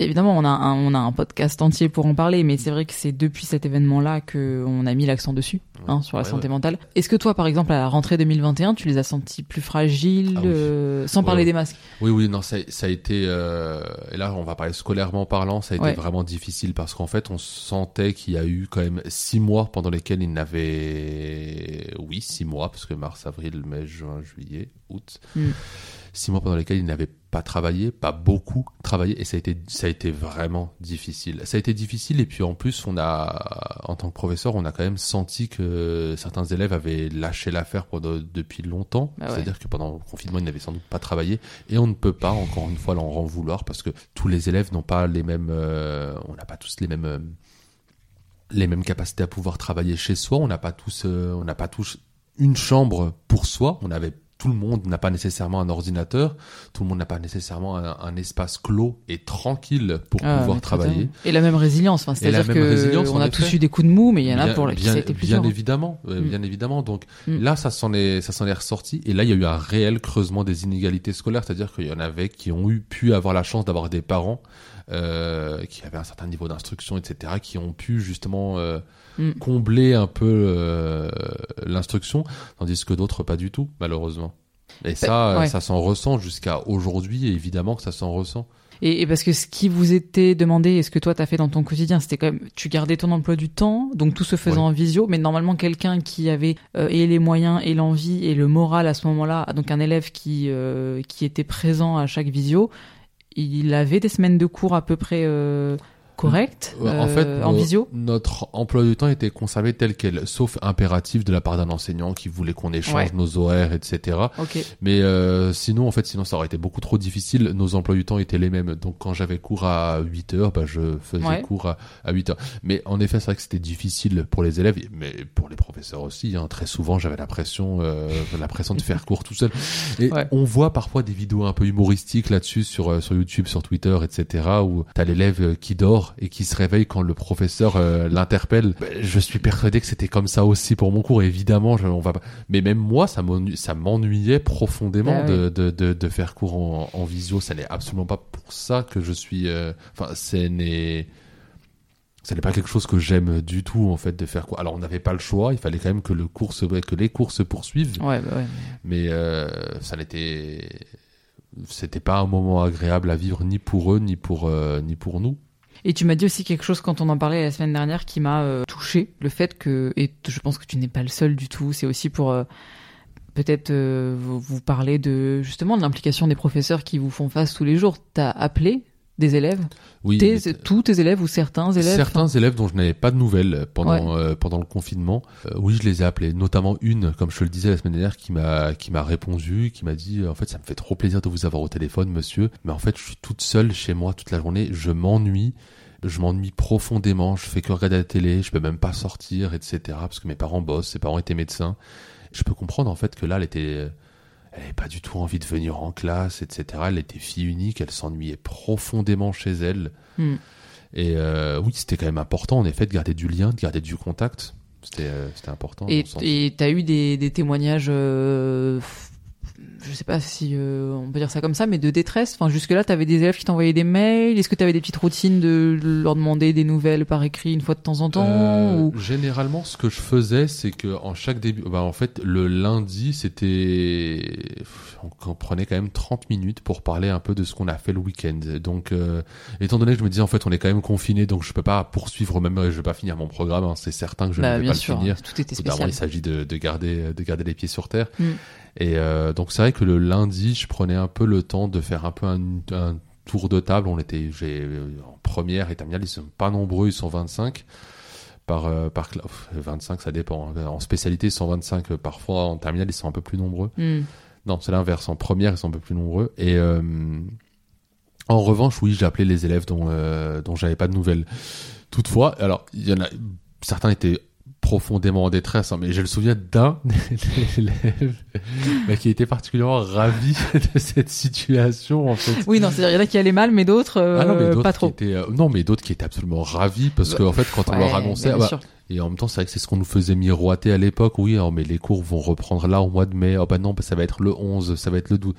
Évidemment, on a un, on a un podcast entier pour en parler, mais c'est vrai que c'est depuis cet événement-là que on a mis l'accent dessus, hein, sur la Ouais, santé ouais. mentale. Est-ce que toi, par exemple, à la rentrée 2021, tu les as sentis plus fragiles, Ah oui. euh, sans parler des masques? Oui, oui, non, ça, ça a été. euh, et là, on va parler scolairement parlant, ça a été vraiment difficile parce qu'en fait, on sentait qu'il y a eu quand même six mois pendant lesquels ils n'avaient. Oui, six mois, parce que mars, avril, mai, juin, juillet, août. Mm. Six mois pendant lesquels ils n'avaient pas travaillé, pas beaucoup travaillé, et ça a été, ça a été vraiment difficile. Ça a été difficile, et puis en plus, on a, en tant que professeur, on a quand même senti que certains élèves avaient lâché l'affaire pendant- depuis longtemps. Bah ouais. C'est-à-dire que pendant le confinement, ils n'avaient sans doute pas travaillé. Et on ne peut pas, encore une fois, leur en vouloir parce que tous les élèves n'ont pas les mêmes, euh, on n'a pas tous les mêmes, euh, les mêmes capacités à pouvoir travailler chez soi. On n'a pas tous, euh, on n'a pas tous une chambre pour soi. On avait, tout le monde n'a pas nécessairement un ordinateur. Tout le monde n'a pas nécessairement un, un espace clos et tranquille pour Ah, pouvoir travailler. Et la même résilience, enfin, c'est-à-dire que on a effet. tous eu des coups de mou, mais il y en a Bien- pour lesquels ça a été plus bien dur. évidemment, euh, Mm. bien évidemment. Donc Mm. là, ça s'en est, ça s'en est ressorti. Et là, il y a eu un réel creusement des inégalités scolaires, c'est-à-dire qu'il y en avait qui ont eu pu avoir la chance d'avoir des parents euh, qui avaient un certain niveau d'instruction, etc., qui ont pu justement euh, Mm. combler un peu euh, l'instruction, tandis que d'autres pas du tout, malheureusement. Et ça, ouais. ça s'en ressent jusqu'à aujourd'hui. Évidemment que ça s'en ressent. Et, et parce que ce qui vous était demandé, et ce que toi t'as fait dans ton quotidien, c'était quand même, tu gardais ton emploi du temps, donc tout se faisant en visio, mais normalement quelqu'un qui avait euh, et les moyens et l'envie et le moral à ce moment-là, donc un élève qui euh, qui était présent à chaque visio, il avait des semaines de cours à peu près. Euh, correcte en fait, euh, en nos- visio notre emploi du temps était conservé tel quel, sauf impératif de la part d'un enseignant qui voulait qu'on échange Ouais. nos horaires, etc. Mais euh, sinon, en fait, sinon ça aurait été beaucoup trop difficile. Nos emplois du temps étaient les mêmes. Donc quand j'avais cours à 8 heures, bah, je faisais Ouais. cours à, à 8 heures. Mais en effet, c'est vrai que c'était difficile pour les élèves, mais pour les professeurs aussi. Hein. Très souvent, j'avais la pression, euh, la pression de faire cours tout seul. Et Ouais. on voit parfois des vidéos un peu humoristiques là-dessus sur sur YouTube, sur Twitter, etc. Où t'as l'élève qui dort et qui se réveille quand le professeur euh, l'interpelle. Ben, je suis persuadé que c'était comme ça aussi pour mon cours. Évidemment, je, on va pas. Mais même moi, ça m'ennu- ça m'ennuyait profondément Bah oui. de, de, de, de faire cours en, en visio. Ça n'est absolument pas pour ça que je suis. euh, Enfin, ce n'est. Ça n'est pas quelque chose que j'aime du tout en fait de faire cours. Alors on n'avait pas le choix, il fallait quand même que le cours se, que les cours se poursuivent Ouais, bah ouais. mais euh, ça n'était c'était pas un moment agréable à vivre ni pour eux ni pour euh, ni pour nous Et tu m'as dit aussi quelque chose quand on en parlait la semaine dernière qui m'a euh, touché, le fait que, et je pense que tu n'es pas le seul du tout, c'est aussi pour euh, peut-être euh, vous, vous parler de justement de l'implication des professeurs qui vous font face tous les jours. T'as appelé des élèves, oui tes, mais- tous tes élèves ou certains élèves certains élèves dont je n'avais pas de nouvelles pendant euh, pendant le confinement. Euh, oui je les ai appelés. Notamment une comme je te le disais la semaine dernière qui m'a qui m'a répondu qui m'a dit en fait ça me fait trop plaisir de vous avoir au téléphone monsieur. Mais en fait je suis toute seule chez moi toute la journée. Je m'ennuie. Je m'ennuie profondément, je fais que regarder la télé, je peux même pas sortir, etc. Parce que mes parents bossent, ses parents étaient médecins. Je peux comprendre en fait que là, elle était, elle avait pas du tout envie de venir en classe, etc. Elle était fille unique, elle s'ennuyait profondément chez elle. Hmm. Et euh, oui, c'était quand même important en effet de garder du lien, de garder du contact. C'était, euh, important. Et et t'as eu des, des témoignages, euh, je sais pas si euh, on peut dire ça comme ça, mais de détresse. Enfin, jusque là, t'avais des élèves qui t'envoyaient des mails. Est-ce que t'avais des petites routines de leur demander des nouvelles par écrit une fois de temps en temps Euh, ou... Généralement, ce que je faisais, c'est que en chaque début, bah, en fait, le lundi, c'était, on prenait quand même 30 minutes pour parler un peu de ce qu'on a fait le week-end. Donc, euh, étant donné que je me disais, en fait, on est quand même confiné, donc je peux pas poursuivre même, je vais pas finir mon programme. hein, c'est certain que je Bah, ne vais bien pas sûr, le finir. tout était spécial. il s'agit de, de garder, de garder les pieds sur terre. Mm. Et euh, donc, c'est vrai que le lundi, je prenais un peu le temps de faire un peu un, un tour de table. On était, j'ai euh, en première et terminale, ils sont pas nombreux, ils sont 25 par euh, par cla- pff, 25, ça dépend. hein. En spécialité, 125 euh, parfois. En terminale, ils sont un peu plus nombreux. Hmm. Non, c'est l'inverse. En première, ils sont un peu plus nombreux. Et euh, en revanche, oui, j'ai appelé les élèves dont euh, dont j'avais pas de nouvelles. Toutefois, alors il y en a certains étaient profondément en détresse, hein, mais j'ai le souvenir d'un élève bah, qui était particulièrement ravi de cette situation en fait. Oui, non, c'est-à-dire il y en a qui allaient mal, mais d'autres euh, Ah non, mais d'autres pas qui trop. étaient, euh, non, mais d'autres qui étaient absolument ravis parce que en fait, quand on leur annonçait, ah bah, et en même temps, c'est vrai que c'est ce qu'on nous faisait miroiter à l'époque. Oui, alors, mais les cours vont reprendre là au mois de mai. Oh bah non, bah, ça va être le 11, ça va être le 12.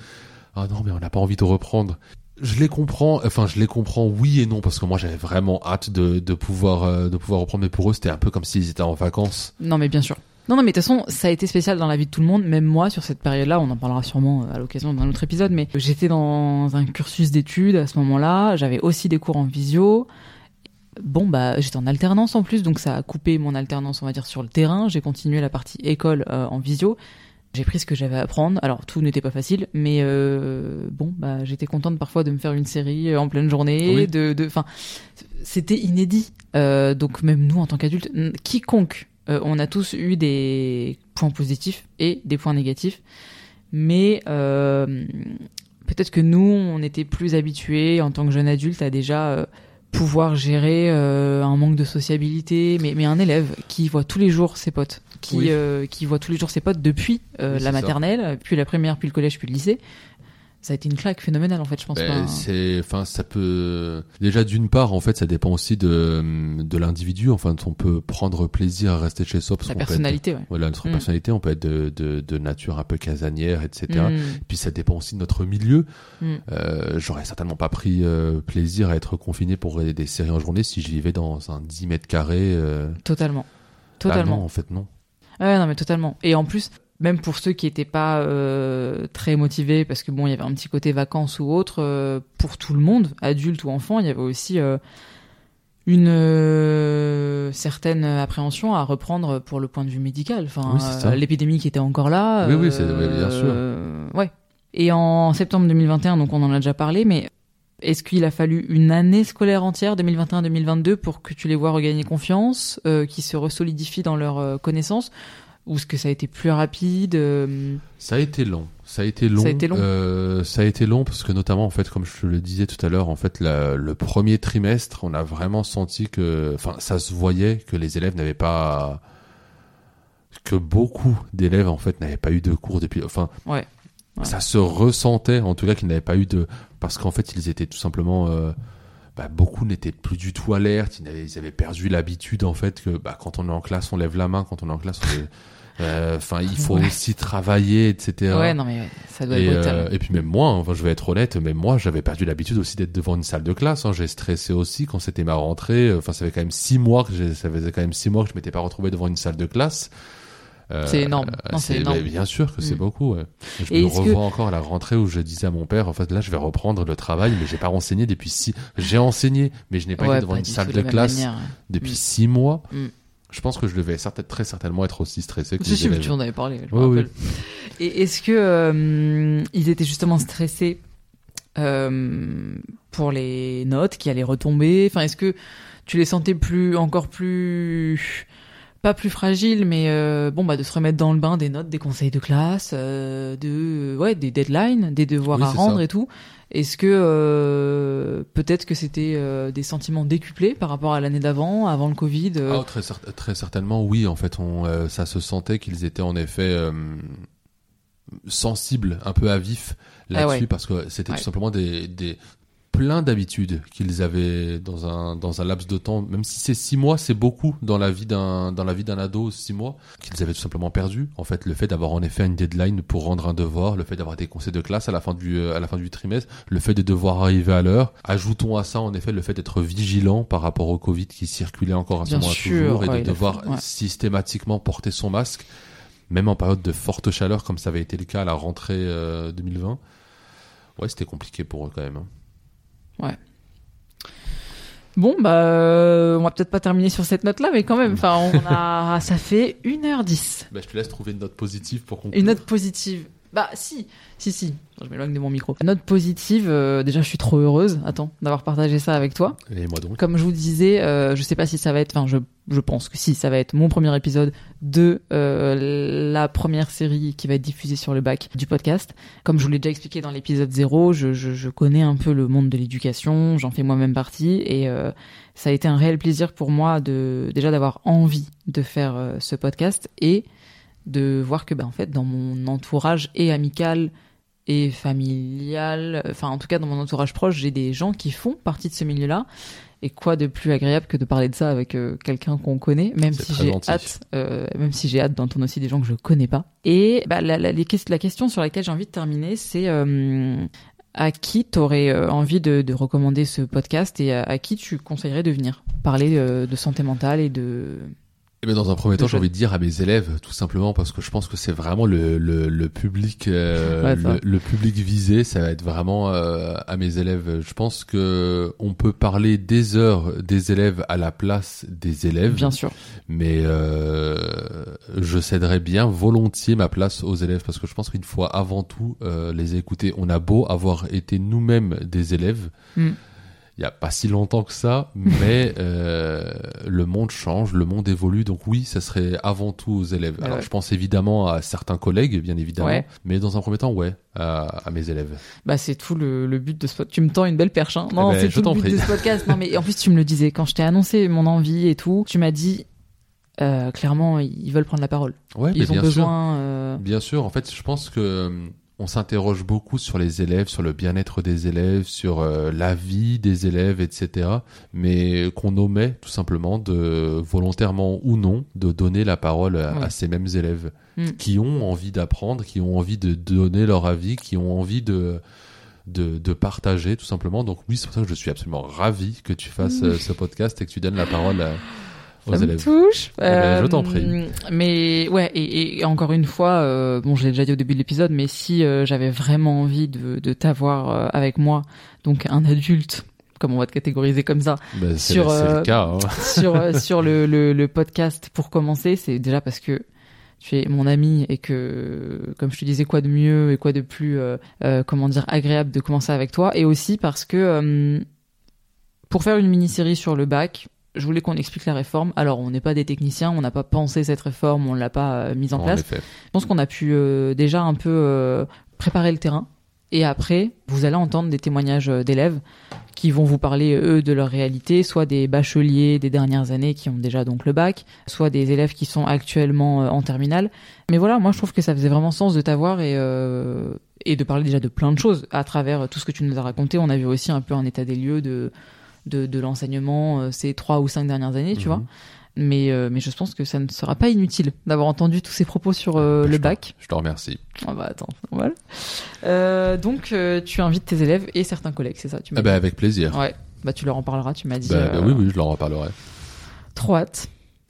Ah non, mais on n'a pas envie de reprendre. Je les comprends, enfin je les comprends oui et non parce que moi j'avais vraiment hâte de, pouvoir euh, de pouvoir reprendre mais pour eux c'était un peu comme s'ils étaient en vacances. Non, mais bien sûr. Non, non, mais de toute façon, ça a été spécial dans la vie de tout le monde, même moi, sur cette période-là, on en parlera sûrement euh, à l'occasion d'un autre épisode, mais j'étais dans un cursus d'études à ce moment-là, j'avais aussi des cours en visio. Bon, bah, j'étais en alternance en plus, donc ça a coupé mon alternance, on va dire, sur le terrain. J'ai continué la partie école euh, en visio. J'ai pris ce que j'avais à apprendre. Alors, tout n'était pas facile, mais euh, bon, bah, j'étais contente parfois de me faire une série euh, en pleine journée, Oui. de, c'était inédit. Euh, donc même nous, en tant qu'adultes, quiconque, euh, on a tous eu des points positifs et des points négatifs, mais peut-être que nous, on était plus habitués en tant que jeune adulte à déjà pouvoir gérer un manque de sociabilité, mais, mais un élève qui voit tous les jours ses potes, qui, Oui. euh, qui voit tous les jours ses potes depuis euh, Oui, la ça. maternelle, puis la première, puis le collège, puis le lycée. Ça a été une claque phénoménale en fait, je pense. Ben, c'est, enfin, ça peut. Déjà, d'une part, en fait, ça dépend aussi de de l'individu. Enfin, on peut prendre plaisir à rester chez soi parce être- personnalité, ouais. Voilà, notre Mm. personnalité, on peut être de, de, de nature un peu casanière, etc. Mm. Puis ça dépend aussi de notre milieu. Mm. Euh, J'aurais certainement pas pris euh, plaisir à être confiné pour des séries en journée si je vivais dans un 10 mètres carrés. euh. Totalement. Ah Totalement. non, en fait, non. Ouais, non, mais totalement. Et en plus, même pour ceux qui étaient pas euh, très motivés, parce que bon, il y avait un petit côté vacances ou autre, euh, pour tout le monde, adulte ou enfant, il y avait aussi euh, une euh, certaine appréhension à reprendre pour le point de vue médical. Enfin, Oui, euh, l'épidémie qui était encore là. Oui, oui, c'est- bien sûr. euh, Ouais. Et en septembre 2021, donc on en a déjà parlé, mais Est-ce qu'il a fallu une année scolaire entière, 2021-2022, pour que tu les vois regagner confiance, euh, qu'ils se resolidifient dans leurs euh, connaissances ou est-ce que ça a été plus rapide euh, Ça a été long. Ça a été long. Ça a été long. Euh, ça a été long parce que notamment en fait, comme je le disais tout à l'heure, en fait, la- le premier trimestre, on a vraiment senti que, enfin, ça se voyait que les élèves n'avaient pas, que beaucoup d'élèves en fait n'avaient pas eu de cours depuis, enfin, Ouais. Ouais. ça se ressentait en tout cas qu'ils n'avaient pas eu de, parce qu'en fait, ils étaient tout simplement euh, bah, beaucoup n'étaient plus du tout alertes, ils avaient, ils avaient perdu l'habitude en fait que bah, quand on est en classe, on lève la main, quand on est en classe, on euh, enfin, il faut Ouais. aussi travailler, etc. Ouais, non mais ça doit Et, être euh, brutal. et puis même moi, enfin, je vais être honnête, même moi, j'avais perdu l'habitude aussi d'être devant une salle de classe. hein. J'ai stressé aussi quand c'était ma rentrée. Enfin, ça fait quand même six mois que ça faisait quand même six mois que je m'étais pas retrouvé devant une salle de classe. Euh, C'est énorme. Non, c'est énorme. bien sûr que c'est Mm. beaucoup. ouais. Je Et me revois que- encore à la rentrée où je disais à mon père, en fait, là, je vais reprendre le travail, mais j'ai pas renseigné depuis six. J'ai enseigné, mais je n'ai pas Ouais, été devant pas une salle de classe manière. depuis Mm. six mois. Mm. Je pense que je devais certain- très certainement être aussi stressé que Si, si, tu en avais parlé, je me Oui, oui. rappelle. Et est-ce que euh, ils étaient justement stressés euh, pour les notes qui allaient retomber? Enfin, est-ce que tu les sentais plus, encore plus, pas plus fragiles, mais euh, bon, bah de se remettre dans le bain des notes, des conseils de classe, euh, de, ouais, des deadlines, des devoirs Oui, à rendre ça. et tout. Est-ce que euh, peut-être que c'était euh, des sentiments décuplés par rapport à l'année d'avant, avant le Covid euh, Ah, très, cer- très certainement, oui. En fait, on, euh, ça se sentait qu'ils étaient en effet euh, sensibles, un peu à vif là-dessus, Ah ouais. parce que c'était Ouais. tout simplement des, des plein d'habitudes qu'ils avaient dans un dans un laps de temps. Même si c'est six mois, c'est beaucoup dans la vie d'un dans la vie d'un ado, six mois qu'ils avaient tout simplement perdu. En fait, le fait d'avoir en effet une deadline pour rendre un devoir, le fait d'avoir des conseils de classe à la fin du euh, à la fin du trimestre, le fait de devoir arriver à l'heure. Ajoutons à ça en effet le fait d'être vigilant par rapport au Covid qui circulait encore à ce moment-là toujours et ouais, de devoir ouais. systématiquement porter son masque, même en période de forte chaleur comme ça avait été le cas à la rentrée euh, 2020. Ouais, c'était compliqué pour eux quand même. hein. Bon, bah, euh, on va peut-être pas terminer sur cette note-là, mais quand même, enfin, on a, ça fait 1h10. Bah, je te laisse trouver une note positive pour conclure. Une note positive. Bah, si, si, si. Je m'éloigne de mon micro. Note positive, euh, déjà, je suis trop heureuse, attends, d'avoir partagé ça avec toi. Et moi donc. Comme je vous disais, euh, je sais pas si ça va être, enfin, je, je pense que si, ça va être mon premier épisode de euh, la première série qui va être diffusée sur le bac du podcast. Comme je vous l'ai déjà expliqué dans l'épisode 0, je, je, je connais un peu le monde de l'éducation, j'en fais moi-même partie, et euh, ça a été un réel plaisir pour moi de déjà d'avoir envie de faire ce podcast et de voir que, bah, en fait, dans mon entourage et amical et familial, enfin, en tout cas, dans mon entourage proche, j'ai des gens qui font partie de ce milieu-là. Et quoi de plus agréable que de parler de ça avec euh, quelqu'un qu'on connaît, même si j'ai hâte, euh, même si j'ai hâte d'entendre aussi des gens que je connais pas. Et bah, la, la, les la question sur laquelle j'ai envie de terminer, c'est euh, à qui t'aurais envie de, de recommander ce podcast et à, à qui tu conseillerais de venir parler de santé mentale et de Eh ben, dans un premier temps, j'ai envie de dire à mes élèves, tout simplement, parce que je pense que c'est vraiment le, le, le public, euh, Ouais, le, le public visé, ça va être vraiment euh, à mes élèves. Je pense que on peut parler des heures des élèves à la place des élèves, bien sûr. mais euh, je céderais bien volontiers ma place aux élèves, parce que je pense qu'il faut avant tout euh, les écouter. On a beau avoir été nous-mêmes des élèves. Mm. Il y a pas si longtemps que ça, mais euh, le monde change, le monde évolue, donc oui, ça serait avant tout aux élèves. Ouais, Alors ouais. je pense évidemment à certains collègues, bien évidemment, Ouais. mais dans un premier temps, ouais, à, à mes élèves. Bah c'est tout le, le but de ce podcast. Tu me tends une belle perche. Hein non, Eh ben, c'est tout le but prie. de ce podcast. Non mais en plus tu me le disais quand je t'ai annoncé mon envie et tout. Tu m'as dit euh, clairement ils veulent prendre la parole. Ouais, mais Ils ont bien sûr. besoin. euh, Bien sûr, en fait, je pense que on s'interroge beaucoup sur les élèves, sur le bien-être des élèves, sur euh, la vie des élèves, etc. Mais qu'on omet tout simplement de volontairement ou non de donner la parole à, Ouais. à ces mêmes élèves Mm. qui ont envie d'apprendre, qui ont envie de donner leur avis, qui ont envie de de, de partager tout simplement. Donc oui, c'est pour ça que je suis absolument ravi que tu fasses euh, ce podcast et que tu donnes la parole à- ça me élèves. touche. Ben, je t'en Euh, prie. Mais ouais, et, et encore une fois, euh, bon, je l'ai déjà dit au début de l'épisode, mais si euh, j'avais vraiment envie de, de t'avoir euh, avec moi, donc un adulte, comme on va te catégoriser comme ça, Ben, c'est sur, euh, le cas. hein. sur euh, sur le, le, le podcast pour commencer, c'est déjà parce que tu es mon ami et que, comme je te disais, quoi de mieux et quoi de plus, euh, euh, comment dire, agréable de commencer avec toi. Et aussi parce que euh, pour faire une mini-série sur le bac, je voulais qu'on explique la réforme. Alors, on n'est pas des techniciens, on n'a pas pensé cette réforme, on l'a pas euh, mise en En place. effet. Je pense qu'on a pu euh, déjà un peu euh, préparer le terrain. Et après, vous allez entendre des témoignages d'élèves qui vont vous parler, eux, de leur réalité, soit des bacheliers des dernières années qui ont déjà donc le bac, soit des élèves qui sont actuellement en terminale. Mais voilà, moi, je trouve que ça faisait vraiment sens de t'avoir et, et de parler déjà de plein de choses à travers tout ce que tu nous as raconté. On a vu aussi un peu un état des lieux de, de, de l'enseignement euh, ces trois ou cinq dernières années, tu Mhm. vois. Mais, euh, mais je pense que ça ne sera pas inutile d'avoir entendu tous ces propos sur euh, Bah, le bac. Je te remercie. Ah bah attends. Euh, donc tu invites tes élèves et certains collègues, c'est ça tu Ah bah, avec plaisir. Ouais, bah tu leur en parleras, tu m'as dit. Bah, bah oui, oui, je leur en parlerai. Trop hâte.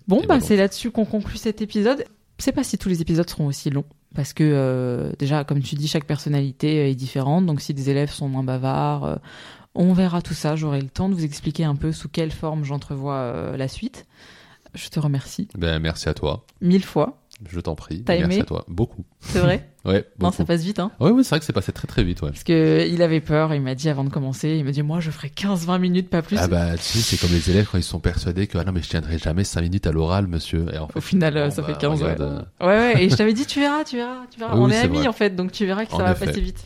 Bon Et bah voilà. c'est là-dessus qu'on conclut cet épisode. Je sais pas si tous les épisodes seront aussi longs parce que déjà comme tu dis chaque personnalité est différente. Donc si des élèves sont moins bavards, on verra tout ça. J'aurai le temps de vous expliquer un peu sous quelle forme j'entrevois euh, la suite. Je te remercie Ben, merci à toi. mille fois. Je t'en prie. T'as merci aimé à toi. Beaucoup. C'est vrai Ouais, Non, ça passe vite hein. Ouais, ouais, c'est vrai que c'est passé très très vite, ouais. Parce que il avait peur, il m'a dit avant de commencer, il m'a dit moi je ferai 15-20 minutes, pas plus. Ah bah, tu sais, c'est comme les élèves quand ils sont persuadés que, ah non, mais je tiendrai jamais 5 minutes à l'oral, monsieur. Et en fait, Au final, bon, ça bah, fait 15 regarde, ouais. euh, Ouais, ouais, et je t'avais dit, tu verras, tu verras, tu verras. Oui, On oui, est amis vrai. en fait, donc tu verras que ça En va effet. passer vite.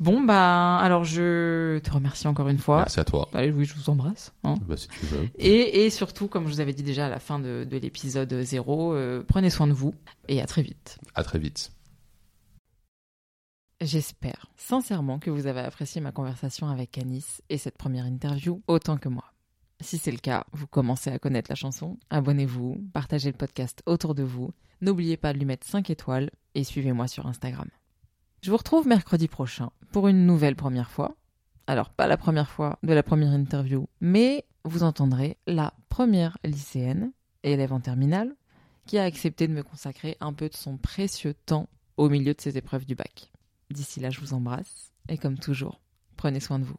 Bon, bah, alors je te remercie encore une fois. Merci à toi. Allez, oui, je vous embrasse. hein. Bah, si tu veux. Et, et surtout, comme je vous avais dit déjà à la fin de, de l'épisode 0, euh, prenez soin de vous et à très vite. À très vite. J'espère sincèrement que vous avez apprécié ma conversation avec Anis et cette première interview autant que moi. Si c'est le cas, vous commencez à connaître la chanson, abonnez-vous, partagez le podcast autour de vous, n'oubliez pas de lui mettre 5 étoiles et suivez-moi sur Instagram. Je vous retrouve mercredi prochain pour une nouvelle première fois. Alors pas la première fois de la première interview, mais vous entendrez la première lycéenne, élève en terminale, qui a accepté de me consacrer un peu de son précieux temps au milieu de ses épreuves du bac. D'ici là, je vous embrasse et comme toujours, prenez soin de vous.